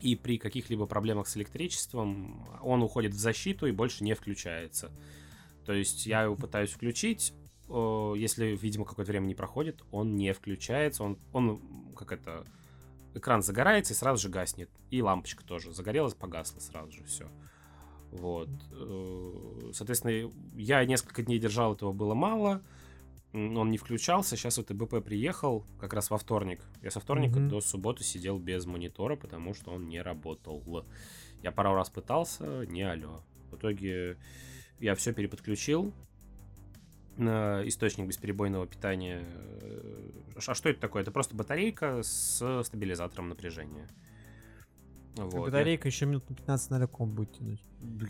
И при каких-либо проблемах с электричеством он уходит в защиту и больше не включается. То есть я его пытаюсь включить, если, видимо, какое-то время не проходит, он не включается, он, он как это, экран загорается и сразу же гаснет. И лампочка тоже загорелась, погасла сразу же, все. Вот. Э, соответственно, я несколько дней держал, этого было мало. Он не включался. Сейчас вот ИБП приехал как раз во вторник. Я со вторника mm-hmm. до субботы сидел без монитора, потому что он не работал. Я пару раз пытался, не алло. В итоге я все переподключил источник бесперебойного питания. Э, а что это такое? Это просто батарейка с стабилизатором напряжения. Вот. Батарейка еще минут на 15 на ком будет тянуть.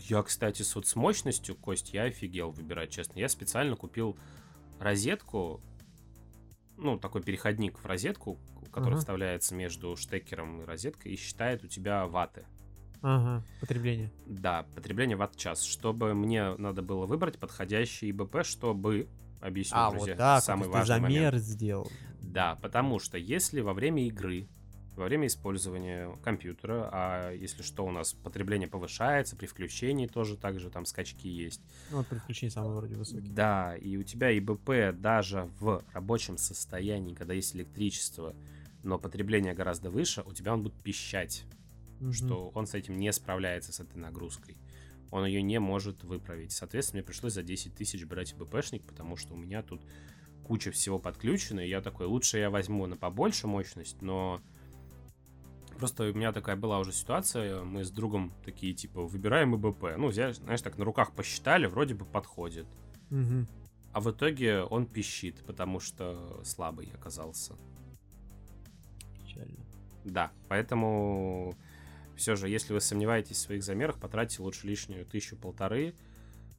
Я, кстати, с, вот с мощностью, Кость, я офигел выбирать, честно. Я специально купил розетку, ну, такой переходник в розетку, который uh-huh. вставляется между штекером и розеткой и считает у тебя ваты. Ага, потребление. Да, потребление ватт-час. Чтобы мне надо было выбрать подходящий ИБП, чтобы, объясню, а, друзья, вот так, самый важный замер момент. сделал. Да, потому что если во время игры во время использования компьютера, а если что, у нас потребление повышается, при включении тоже также там скачки есть. Ну, вот при включении самый вроде высокий. Да, и у тебя ИБП даже в рабочем состоянии, когда есть электричество, но потребление гораздо выше, у тебя он будет пищать, угу. что он с этим не справляется, с этой нагрузкой. Он ее не может выправить. Соответственно, мне пришлось за 10 тысяч брать ИБПшник, потому что у меня тут куча всего подключена, и я такой, лучше я возьму на побольше мощность, но Просто у меня такая была уже ситуация, мы с другом такие, типа, выбираем ИБП. Ну, взяли, знаешь, так на руках посчитали, вроде бы подходит. Угу. А в итоге он пищит, потому что слабый оказался. Печально. Да, поэтому все же, если вы сомневаетесь в своих замерах, потратьте лучше лишнюю тысячу-полторы.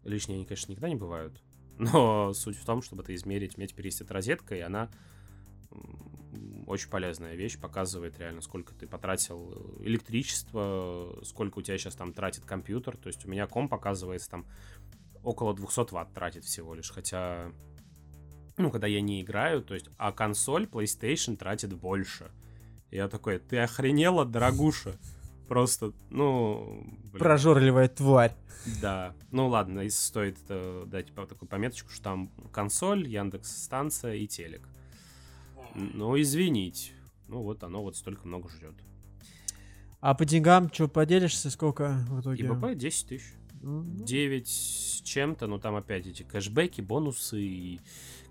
Лишние они, конечно, никогда не бывают. Но суть в том, чтобы это измерить. У меня теперь есть эта розетка, и она очень полезная вещь, показывает реально, сколько ты потратил электричества, сколько у тебя сейчас там тратит компьютер. То есть у меня ком показывается там около 200 ватт тратит всего лишь, хотя, ну, когда я не играю, то есть, а консоль PlayStation тратит больше. Я такой, ты охренела, дорогуша? Просто, ну... Блин. Прожорливая тварь. Да. Ну ладно, стоит э, дать такую пометочку, что там консоль, Яндекс станция и телек. Ну, извините. Ну, вот оно вот столько много жрет. А по деньгам что, поделишься, сколько в итоге? ИБП 10 тысяч. Mm-hmm. 9 с чем-то, но там опять эти кэшбэки, бонусы и...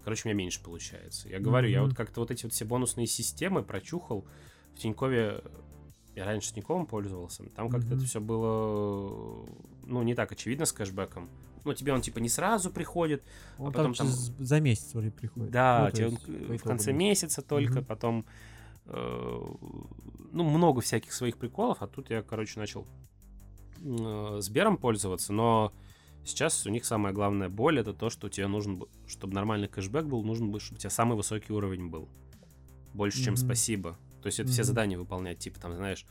Короче, у меня меньше получается. Я говорю, mm-hmm. я вот как-то вот эти вот все бонусные системы прочухал. В Тинькове я раньше Тиньковым пользовался. Там как-то mm-hmm. это все было, ну, не так очевидно с кэшбэком. Ну, тебе он типа не сразу приходит, а он а потом там... За месяц вроде приходит. Да, ну, тебе он в конце месяца только, mm-hmm. потом... Э, ну, много всяких своих приколов, а тут я, короче, начал э, Сбером пользоваться, но сейчас у них самая главная боль это то, что тебе нужен, чтобы нормальный кэшбэк был, нужен, чтобы у тебя самый высокий уровень был. Больше, mm-hmm. чем спасибо. То есть это mm-hmm. все задания выполнять, типа там, знаешь,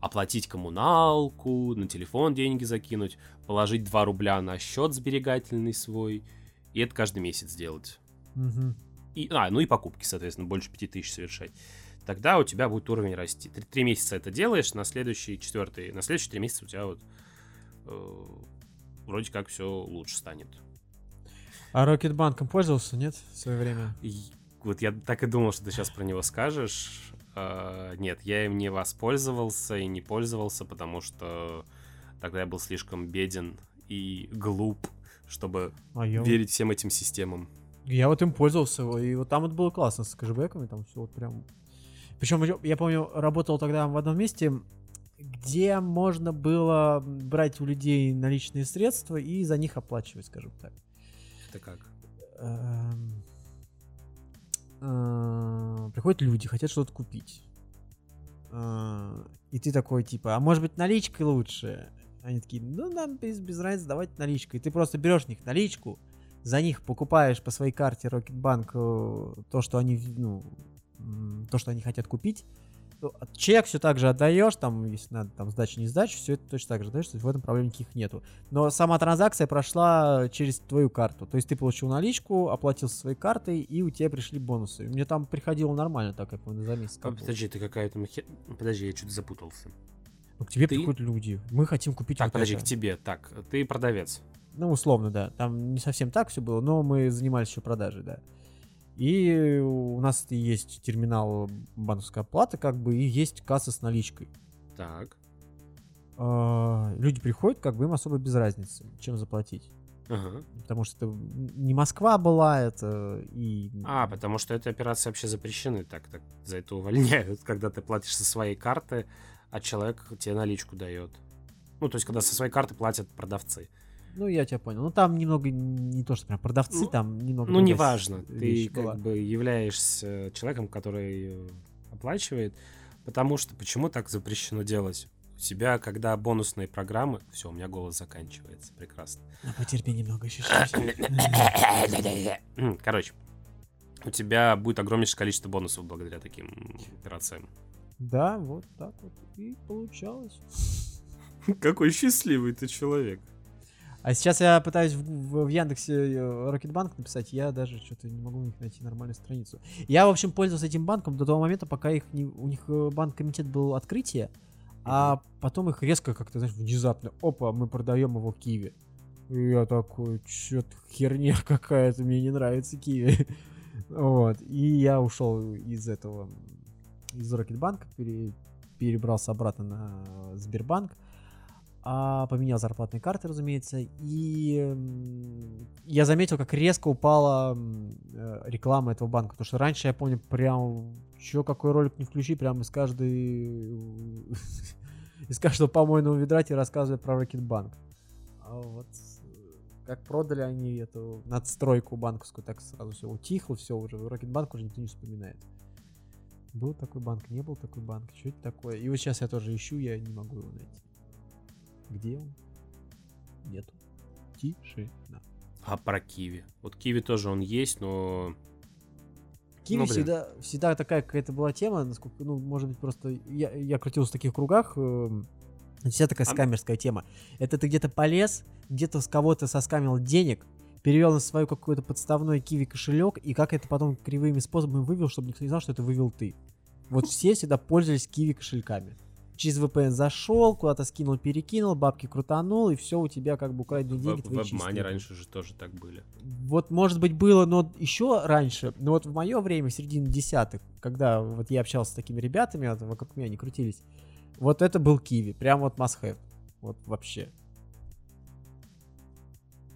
оплатить коммуналку, на телефон деньги закинуть, положить 2 рубля на счет сберегательный свой, и это каждый месяц делать. Угу. И, а, ну и покупки, соответственно, больше 5000 совершать. Тогда у тебя будет уровень расти. Три, три месяца это делаешь, на следующий, четвертый, на следующие три месяца у тебя вот э, вроде как все лучше станет. А Рокетбанком пользовался, нет, в свое время? И, вот я так и думал, что ты сейчас про него скажешь. Uh, нет, я им не воспользовался и не пользовался, потому что тогда я был слишком беден и глуп, чтобы а я... верить всем этим системам. Я вот им пользовался, и вот там вот было классно с кэшбэками, там все вот прям... Причем, я помню, работал тогда в одном месте, где можно было брать у людей наличные средства и за них оплачивать, скажем так. Это как? Э, Приходят люди, хотят что-то купить. Э, И ты такой, типа, а может быть наличкой лучше? Они такие, ну нам без, без разницы, давайте наличкой. И ты просто берешь них наличку, за них покупаешь по своей карте Рокетбанк э, то, что они, ну, то, что они хотят купить. Чек все так же отдаешь, там, если надо, там, сдача, не сдача, все это точно так же отдаешь, то есть в этом проблем никаких нету. Но сама транзакция прошла через твою карту. То есть ты получил наличку, оплатил со своей картой, и у тебя пришли бонусы. Мне там приходило нормально, так как мы за месяц. А, подожди, ты какая-то. Подожди, я что-то запутался. Ну, к тебе ты- приходят люди. Мы хотим купить Так, вот подожди, это. к тебе. Так, ты продавец. Ну, условно, да. Там не совсем так все было, но мы занимались еще продажей, да. И у нас есть терминал банковской оплаты, как бы, и есть касса с наличкой. Так. А, Люди приходят, как бы им особо без разницы, чем заплатить. Ага. Потому что это не Москва была, это и... А, потому что эти операции вообще запрещены. Так, так, за это увольняют, когда ты платишь со своей карты, а человек тебе наличку дает. Ну, то есть, когда со своей карты платят продавцы. Ну, я тебя понял. Ну, там немного не то, что прям продавцы, Ну, там немного... Ну, неважно. Ты вещь как была. бы являешься человеком, который э, оплачивает, потому что почему так запрещено делать? У тебя, когда бонусные программы... Все, у меня голос заканчивается. Прекрасно. Ну, потерпи немного еще. Короче, у тебя будет огромнейшее количество бонусов благодаря таким операциям. Да, вот так вот и получалось. Какой счастливый ты человек. А сейчас я пытаюсь в, в- в Яндексе э, Рокетбанк написать, я даже что-то не могу у них найти нормальную страницу. Я, в общем, пользовался этим банком до того момента, пока их не, у них э, банк-комитет был открытие, а потом их резко как-то, знаешь, внезапно, опа, мы продаем его в Киеве. И я такой, что-то херня какая-то, мне не нравится Киви. Вот, и я ушел из этого, из Рокетбанка, пере- перебрался обратно на Сбербанк, а, поменял зарплатные карты, разумеется, и я заметил, как резко упала э, реклама этого банка, потому что раньше я помню прям, что какой ролик не включи, прям из каждой из каждого помойного ведра тебе рассказывали про Рокетбанк. А вот как продали они эту надстройку банковскую, так сразу все утихло, все уже, Рокетбанк уже никто не вспоминает. Был такой банк, не был такой банк, что это такое? И вот сейчас я тоже ищу, я не могу его найти. Где он? Нету. Тишина. А про Киви? Вот Киви тоже он есть, но... Киви Ну, блин. всегда, всегда такая какая-то была тема, насколько, ну, может быть, просто я, я крутился в таких кругах, эм, всегда такая А- скамерская тема. Это ты где-то полез, где-то с кого-то соскамил денег, перевел на свой какой-то подставной киви кошелек, и как это потом кривыми способами вывел, чтобы никто не знал, что это вывел ты. Вот все всегда пользовались киви кошельками. Через VPN зашел, куда-то скинул, перекинул, бабки крутанул, и все у тебя как бы украденные В, деньги в твои WebMoney чистые. раньше же тоже так были. Вот, может быть, было, но еще раньше, но вот в мое время, в середине десятых, когда вот я общался с такими ребятами, вот вокруг меня они крутились, вот это был Киви, прям вот must have. Вот вообще.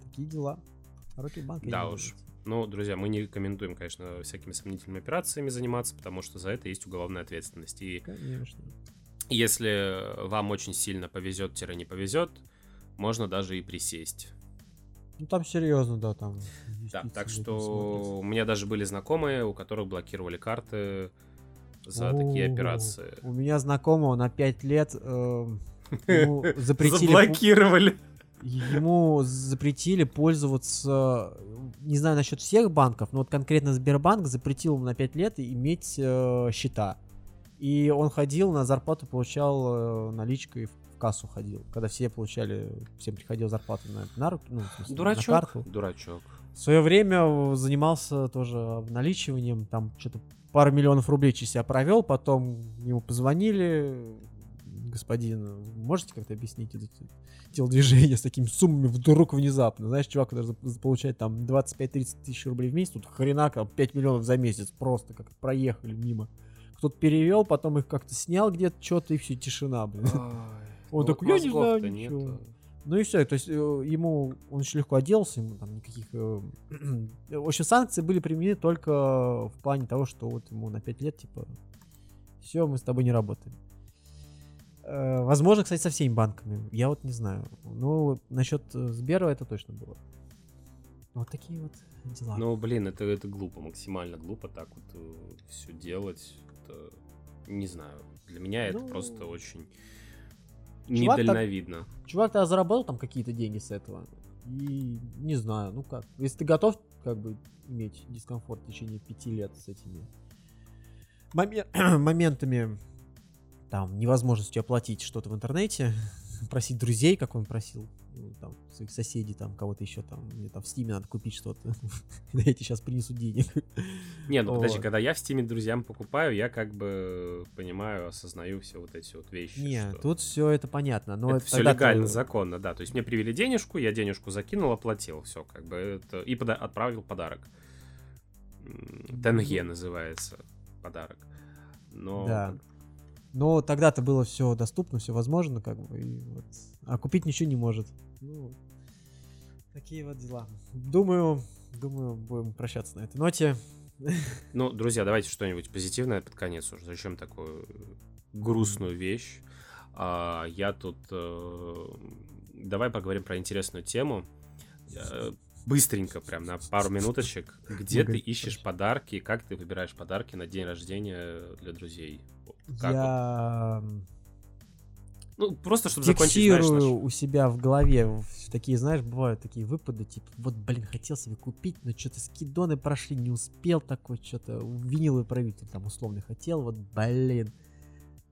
Такие дела. Рокетбанк я Да уж. Ну, друзья, мы не рекомендуем, конечно, всякими сомнительными операциями заниматься, потому что за это есть уголовная ответственность. И Конечно. Если вам очень сильно повезет-не повезет, можно даже и присесть. Ну там серьезно, да, там. Да, так что у меня даже были знакомые, у которых блокировали карты за такие О, операции. У меня знакомого на 5 лет ему запретили... Заблокировали. Ему запретили пользоваться, не знаю насчет всех банков, но вот конкретно Сбербанк запретил ему на 5 лет иметь э, счета. И он ходил, на зарплату получал э, наличкой в кассу ходил. Когда все получали, всем приходила зарплата на, на руки, ну, смысле, на Дурачок. карту. Дурачок. В свое время занимался тоже обналичиванием, там что-то пару миллионов рублей через себя провел, потом ему позвонили, господин, можете как-то объяснить это телодвижение с такими суммами вдруг внезапно? Знаешь, чувак, который получает там 25-30 тысяч рублей в месяц, тут хрена, там 5 миллионов за месяц просто как проехали мимо. Кто-то перевел, потом их как-то снял где-то что-то, и все, тишина, блин. Он Ну, такой, я не знаю ничего. нету. Ну и все, то есть э, ему, он очень легко оделся, ему там никаких... э, в общем, санкции были применены только в плане того, что вот ему на 5 лет, типа, все, мы с тобой не работаем. Э, возможно, кстати, со всеми банками. Я вот не знаю. Ну, насчет Сбера это точно было. Вот такие вот дела. Ну, блин, это, это глупо, максимально глупо так вот все делать. Это, не знаю. Для меня это Ну, просто очень чувак так- недальновидно. Чувак тогда заработал там какие-то деньги с этого. И не знаю, ну как. Если ты готов, как бы, иметь дискомфорт в течение пяти лет с этими моме- моментами, там, невозможностью оплатить что-то в интернете, просить друзей, как он просил, ну, там, своих соседей, там, кого-то еще там, мне там в Стиме надо купить что-то, я тебе сейчас принесу денег. Не, ну подожди, когда я в стиме друзьям покупаю, я как бы понимаю, осознаю все вот эти вот вещи. Не, тут все это понятно, но это все легально, законно, да. То есть мне привели денежку, я денежку закинул, оплатил, все, как бы это и отправил подарок. Тенге называется подарок. Но Да. Но тогда-то было все доступно, все возможно, как бы, и вот. А купить ничего не может. Ну, такие вот дела. Думаю, думаю, будем прощаться на этой ноте. Ну, друзья, давайте что-нибудь позитивное под конец уже. Зачем такую грустную вещь? А, я тут... э, давай поговорим про интересную тему. Быстренько, прям на пару минуточек. Где ты ищешь подарки? Как ты выбираешь подарки на день рождения для друзей? Как вот? Я Ну, просто чтобы закончить, знаешь, наш- у себя в голове такие, знаешь, бывают такие выпады, типа, вот, блин, хотел себе купить, но что-то скидоны прошли, не успел такой, что-то виниловый правитель там условно хотел, вот, блин.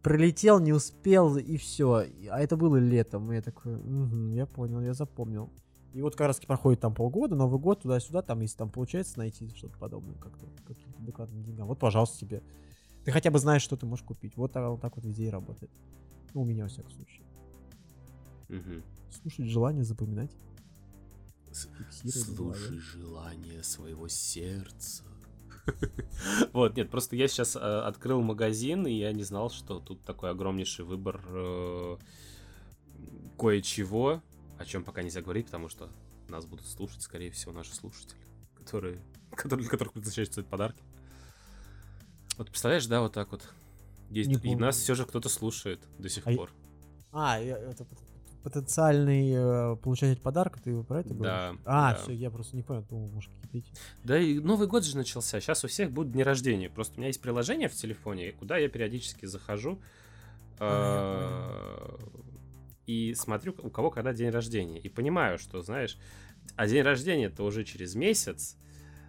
Пролетел, не успел, и все. А это было летом. И я такой, «Мгм, я понял, я запомнил. И вот как раз проходит там полгода, Новый год, туда-сюда, там, если там получается найти что-то подобное, как-то, каким-то адекватным деньгам, вот, пожалуйста, тебе. Ты хотя бы знаешь, что ты можешь купить. Вот так вот, так вот везде и работает. Ну, у меня, во всяком случае. Мгм. Слушать желание, запоминать. Слушай желание своего сердца. Вот, нет, просто я сейчас э, открыл магазин, и я не знал, что тут такой огромнейший выбор э, кое-чего, о чем пока нельзя говорить, потому что нас будут слушать, скорее всего, наши слушатели, которые, которые для которых предназначаются подарки. Вот представляешь, да, вот так вот. Есть, Не и помню. нас все же кто-то слушает до сих А пор. А, это пот- потенциальный э, получатель подарка, ты про это говоришь? Да, А, да. все, я просто не понял, думал, может, эти... Да и Новый год же начался. Сейчас у всех будут дни рождения. Просто у меня есть приложение в телефоне, куда я периодически захожу А, и смотрю, у кого когда день рождения. И понимаю, что, знаешь, а день рождения это уже через месяц,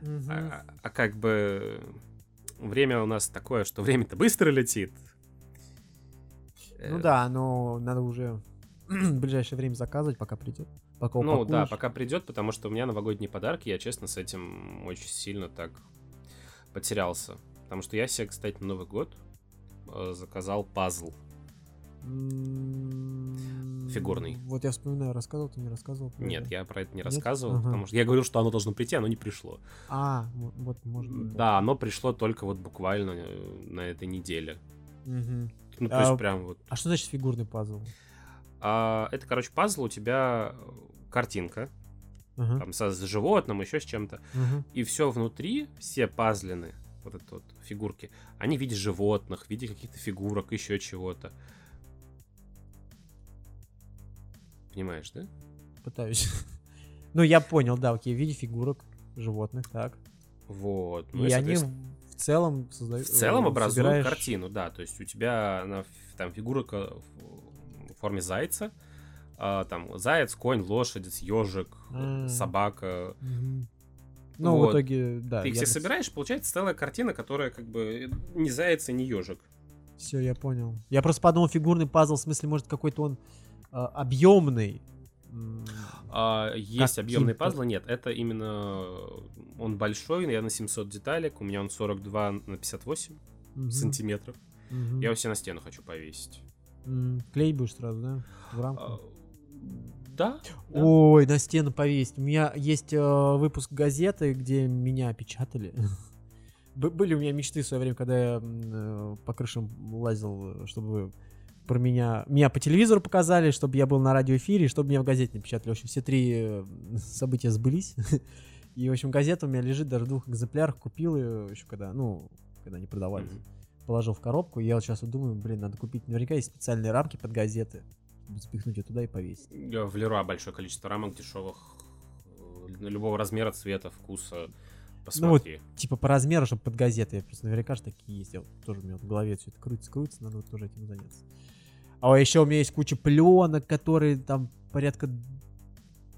Мгм. а, а как бы время у нас такое, что время-то быстро летит. Ну Э, да, но надо уже в ближайшее время заказывать, пока придет. Пока Ну да, пока придет, потому что у меня новогодние подарки, я честно с этим очень сильно так потерялся. Потому что я себе, кстати, на Новый год э, заказал пазл. Фигурный. Вот я вспоминаю, рассказывал, ты не рассказывал? про Нет, это? я про это не Нет? рассказывал, Ага. потому что я говорил, что оно должно прийти, оно не пришло. А, вот, быть. Да, оно пришло только вот буквально э, на этой неделе. Мгм. Ну, то есть А, прям вот. А что значит фигурный пазл? А, это, короче, пазл, у тебя э, картинка, Ага, там, со, с животным, еще с чем-то. ага. И все внутри, все пазлины, вот это вот фигурки, они в виде животных, в виде каких-то фигурок, еще чего-то. Понимаешь, да? Пытаюсь. Ну, я понял, да, окей, в виде фигурок животных, так. Вот. Ну, и и, они в целом создают... в целом э, образуют собираешь- картину, да. То есть у тебя на, ф- там фигурка в форме зайца, а, там заяц, конь, лошадь, ежик, А. собака. Мгм. Ну, в Вот. итоге, да. Ты их все собираешь, получается целая картина, которая как бы не заяц и не ежик. Все, я понял. Я просто подумал, фигурный пазл, в смысле, может, какой-то он объемный. М, А, есть объемные пазлы, нет, это именно он большой, я на 700 деталек, у меня он 42 на 58 мгм, сантиметров. мгм. Я его себе на стену хочу повесить. Клей будешь сразу, да? В рамку. А, да? да. Ой, на стену повесить. У меня есть э, выпуск газеты, где меня печатали. Были у меня мечты в свое время, когда я э, по крышам лазил, э, чтобы про меня... Меня по телевизору показали, чтобы я был на радиоэфире, чтобы меня в газете не печатали. В общем, все три э, события сбылись. И, в общем, газета у меня лежит даже в двух экземплярах. Купил ее еще когда, ну, когда не продавались. Положил в коробку. И я вот сейчас вот думаю, блин, надо купить. Наверняка есть специальные рамки под газеты. Запихнуть ее туда и повесить. В Леруа большое количество рамок дешевых. э, Любого размера, цвета, вкуса. Посмотри. Ну вот, типа по размеру, чтобы под газеты. Я просто наверняка же такие есть. Я вот тоже у меня вот в голове все это крутится, крутится, надо вот тоже этим заняться. А еще у меня есть куча пленок, которые там порядка,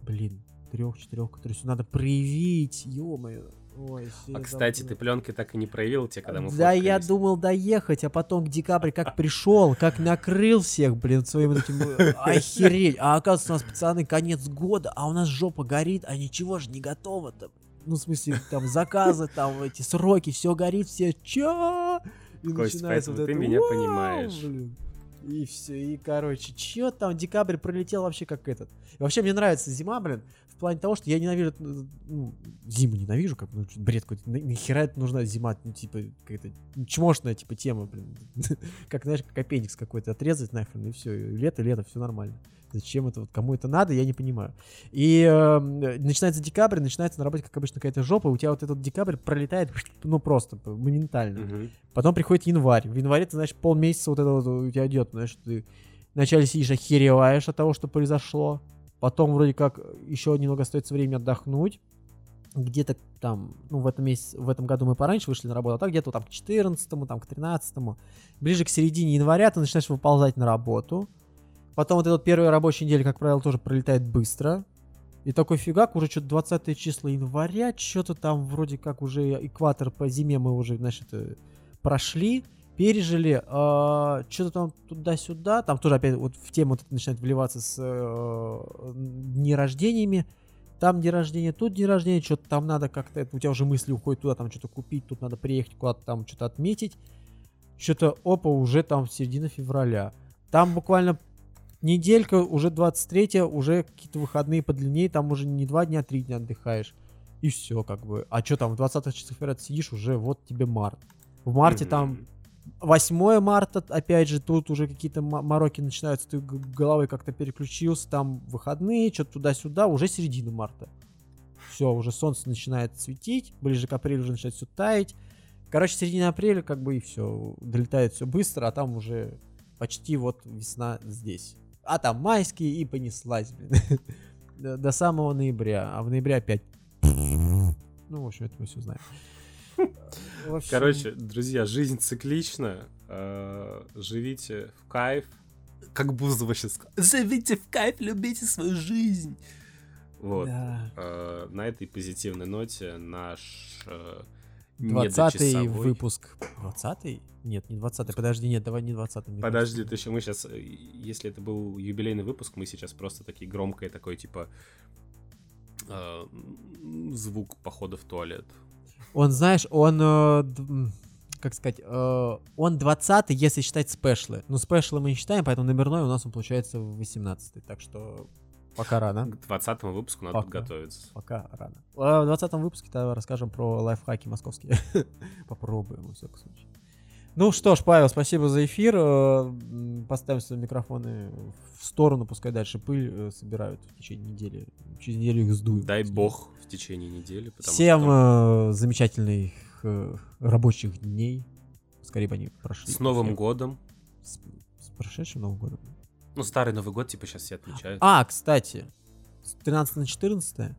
блин, трех-четырех, которые все надо проявить, ё-моё. Ой, А кстати, забыл. ты пленки так и не проявил те, когда мы Да, я думал доехать, а потом к декабре как пришел, как накрыл всех, блин, своим э, Охереть. А оказывается, у нас, пацаны, конец года, а у нас жопа горит, а ничего же не готово-то. Ну, в смысле, там заказы, там эти сроки, все горит, все чё? И Кость, поэтому вот ты это, меня понимаешь. блин. И все, и короче, чё там, декабрь пролетел вообще как этот. И вообще мне нравится зима, блин, в плане того, что я ненавижу, э, ну, зиму ненавижу, как ну, бред какой-то. На- Нахера это нужна зима, ну, типа, какая-то чмошная, типа, тема, блин. как, знаешь, как аппендикс какой-то отрезать нахрен, и все, лето, лето, все нормально. Зачем это, вот кому это надо, я не понимаю. И э, начинается декабрь, начинается на работе, как обычно, какая-то жопа, у тебя вот этот декабрь пролетает, ну, просто, моментально. Мгм. Потом приходит январь. В январе ты, знаешь, полмесяца вот это вот у тебя идет, знаешь, ты вначале сидишь, охереваешь от того, что произошло. Потом вроде как еще немного остается время отдохнуть. Где-то там, ну, в этом месяце, в этом году мы пораньше вышли на работу, а так где-то там к 14 там к 13 Ближе к середине января ты начинаешь выползать на работу. Потом вот эта вот первая рабочая неделя, как правило, тоже пролетает быстро. И такой фигак, уже что-то 20 числа января, что-то там вроде как уже экватор по зиме мы уже, значит, э, прошли, пережили, что-то там туда-сюда, там тоже опять вот в тему вот начинает вливаться с э, дни рождениями, там день рождения, тут день рождения, что-то там надо как-то, у тебя уже мысли уходят туда, там что-то купить, тут надо приехать куда-то там что-то отметить, что-то, опа, уже там середина февраля. Там буквально неделька, уже 23 уже какие-то выходные подлиннее, там уже не два дня, а три дня отдыхаешь. И все, как бы. А что там, в 20 числах февраля сидишь, уже вот тебе март. В марте там Мгм. 8 марта, опять же, тут уже какие-то мороки начинаются, ты головой как-то переключился, там выходные, что-то туда-сюда, уже середина марта. Все, уже солнце начинает светить, ближе к апрелю уже начинает все таять. Короче, середина апреля как бы и все, долетает все быстро, а там уже почти вот весна здесь. А там майские и понеслась, блин. До, до самого ноября, а в ноябре опять... Ну, в общем, это мы все знаем. Общем, Короче, друзья, жизнь циклична. э, Живите в кайф. Как Бузова сейчас сказал. Живите в кайф, любите свою жизнь. Вот. да. Э, На этой позитивной ноте наш э, 20 недочасовой- выпуск. 20 Нет, не 20 подожди, нет, давай не 20 не Подожди, ты еще мы сейчас, если это был юбилейный выпуск, мы сейчас просто такие громкое такой типа э, звук похода в туалет. Он, знаешь, он, э, как сказать, э, он 20 если считать спешлы. Ну, спешлы мы не считаем, поэтому номерной у нас он получается 18 Так что пока рано. К 20 выпуску надо Пока. подготовиться. Пока рано. А В 20 выпуске тогда расскажем про лайфхаки московские. Попробуем, во всяком случае. Ну что ж, Павел, спасибо за эфир. Э, Поставим свои микрофоны в сторону, пускай дальше пыль э, собирают в течение недели. Через неделю их сдуем. Дай бог в течение недели. Всем что э, замечательных э, рабочих дней. Скорее бы они прошли. с Новым всех. годом. С, с прошедшим Новым годом. Ну, старый Новый год, типа, сейчас все отмечают. А, кстати, с 13 на 14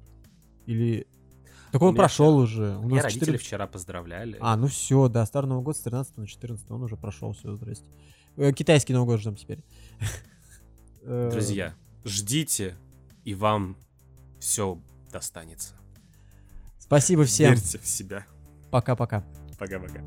или... Так он прошел вчера- уже. У нас родители 14 вчера поздравляли. А, ну все, да, Старый Новый год с 13 на 14 он уже прошел, все, здрасте. Э, Китайский Новый год ждем теперь. Э, Друзья, ждите, и вам все достанется. Спасибо всем. Верьте в себя. Пока-пока. Пока-пока.